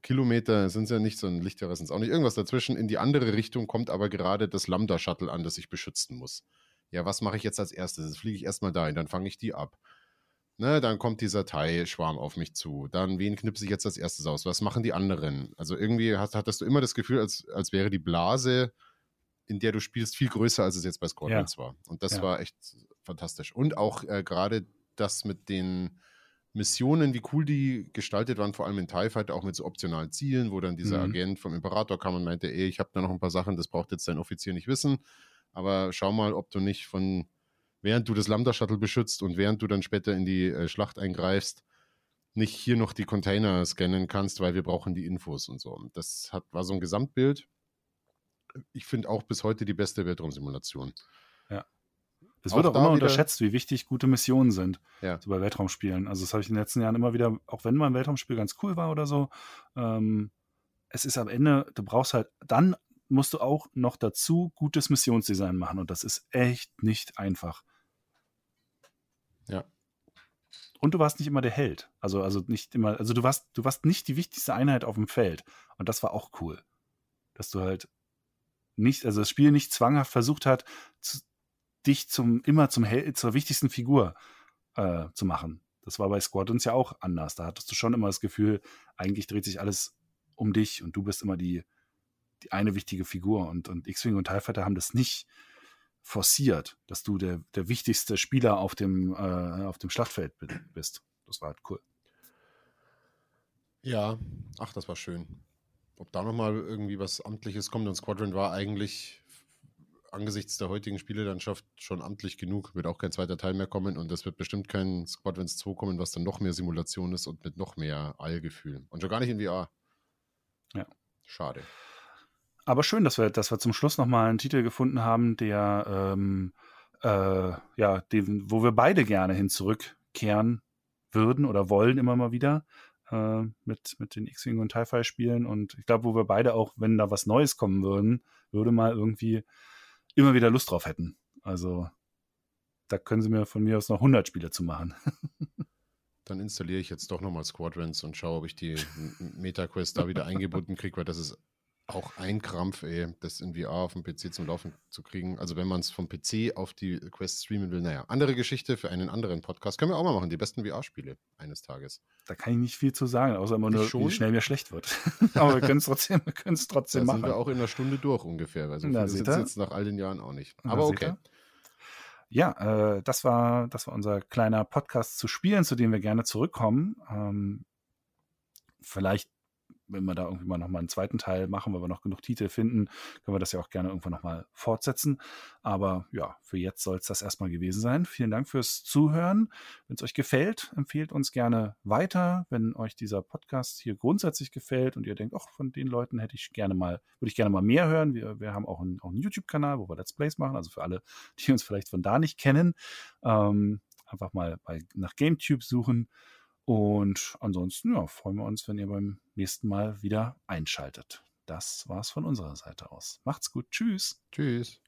Kilometer sind es ja nicht, so ein Lichtjahre sind es auch nicht. Irgendwas dazwischen. In die andere Richtung kommt aber gerade das Lambda-Shuttle an, das ich beschützen muss. Ja, was mache ich jetzt als erstes? Jetzt fliege ich erstmal dahin, dann fange ich die ab. Ne, dann kommt dieser Thai-Schwarm auf mich zu. Dann, wen knipse ich jetzt als erstes aus? Was machen die anderen? Also irgendwie hast, hattest du immer das Gefühl, als, als wäre die Blase, in der du spielst, viel größer, als es jetzt bei Squadrons ja. war. Und das ja. war echt fantastisch. Und auch äh, gerade das mit den Missionen, wie cool die gestaltet waren, vor allem in TIE Fighter, auch mit so optionalen Zielen, wo dann dieser mhm. Agent vom Imperator kam und meinte, ey, ich habe da noch ein paar Sachen, das braucht jetzt dein Offizier nicht wissen, aber schau mal, ob du nicht von während du das Lambda-Shuttle beschützt und während du dann später in die äh, Schlacht eingreifst, nicht hier noch die Container scannen kannst, weil wir brauchen die Infos und so. Das hat, war so ein Gesamtbild. Ich finde auch bis heute die beste Weltraumsimulation. Ja. Es wird auch, auch immer unterschätzt, wie wichtig gute Missionen sind ja. so bei Weltraumspielen. Also das habe ich in den letzten Jahren immer wieder, auch wenn mein Weltraumspiel ganz cool war oder so, ähm, es ist am Ende, du brauchst halt dann musst du auch noch dazu gutes Missionsdesign machen. Und das ist echt nicht einfach. Ja. Und du warst nicht immer der Held. Also, also nicht immer, also du warst, du warst nicht die wichtigste Einheit auf dem Feld. Und das war auch cool. Dass du halt nicht, also das Spiel nicht zwanghaft versucht hat, zu, dich zum, immer zum Held, zur wichtigsten Figur äh, zu machen. Das war bei Squadrons ja auch anders. Da hattest du schon immer das Gefühl, eigentlich dreht sich alles um dich und du bist immer die, die eine wichtige Figur. Und, und X-Wing und TIE Fighter haben das nicht forciert, dass du der, der wichtigste Spieler auf dem, äh, auf dem Schlachtfeld bist. Das war halt cool. Ja, ach, das war schön. Ob da nochmal irgendwie was Amtliches kommt und Squadron war eigentlich angesichts der heutigen Spielelandschaft schon amtlich genug. Wird auch kein zweiter Teil mehr kommen und es wird bestimmt kein Squadrons 2 kommen, was dann noch mehr Simulation ist und mit noch mehr Allgefühl. Und schon gar nicht in VR. Ja. Schade. Aber schön, dass wir, dass wir zum Schluss nochmal einen Titel gefunden haben, der, ähm, äh, ja, den, wo wir beide gerne hin zurückkehren würden oder wollen immer mal wieder äh, mit, mit den X-Wing und TIE spielen. Und ich glaube, wo wir beide auch, wenn da was Neues kommen würden, würde mal irgendwie immer wieder Lust drauf hätten. Also da können sie mir von mir aus noch 100 Spiele zu machen. Dann installiere ich jetzt doch nochmal Squadrons und schaue, ob ich die MetaQuest da wieder eingebunden kriege, weil das ist auch ein Krampf, ey, das in VR auf dem PC zum Laufen zu kriegen. Also wenn man es vom PC auf die Quest streamen will, naja, andere Geschichte für einen anderen Podcast. Können wir auch mal machen, die besten VR-Spiele eines Tages. Da kann ich nicht viel zu sagen, außer immer nur, wie schnell mir schlecht wird. Aber wir können es trotzdem, wir können es trotzdem da machen. sind wir auch in einer Stunde durch ungefähr, weil so Na, viel ist jetzt nach all den Jahren auch nicht. Aber okay. Ja, äh, das war, das war unser kleiner Podcast zu Spielen, zu dem wir gerne zurückkommen. Ähm, vielleicht wenn wir da irgendwie mal nochmal einen zweiten Teil machen, weil wir noch genug Titel finden, können wir das ja auch gerne irgendwann nochmal fortsetzen. Aber ja, für jetzt soll es das erstmal gewesen sein. Vielen Dank fürs Zuhören. Wenn es euch gefällt, empfehlt uns gerne weiter. Wenn euch dieser Podcast hier grundsätzlich gefällt und ihr denkt, ach, von den Leuten hätte ich gerne mal, würde ich gerne mal mehr hören. Wir, wir haben auch einen, einen YouTube-Kanal, wo wir Let's Plays machen, also für alle, die uns vielleicht von da nicht kennen. Ähm, einfach mal bei, nach GameTube suchen. Und ansonsten ja, freuen wir uns, wenn ihr beim nächsten Mal wieder einschaltet. Das war's von unserer Seite aus. Macht's gut. Tschüss. Tschüss.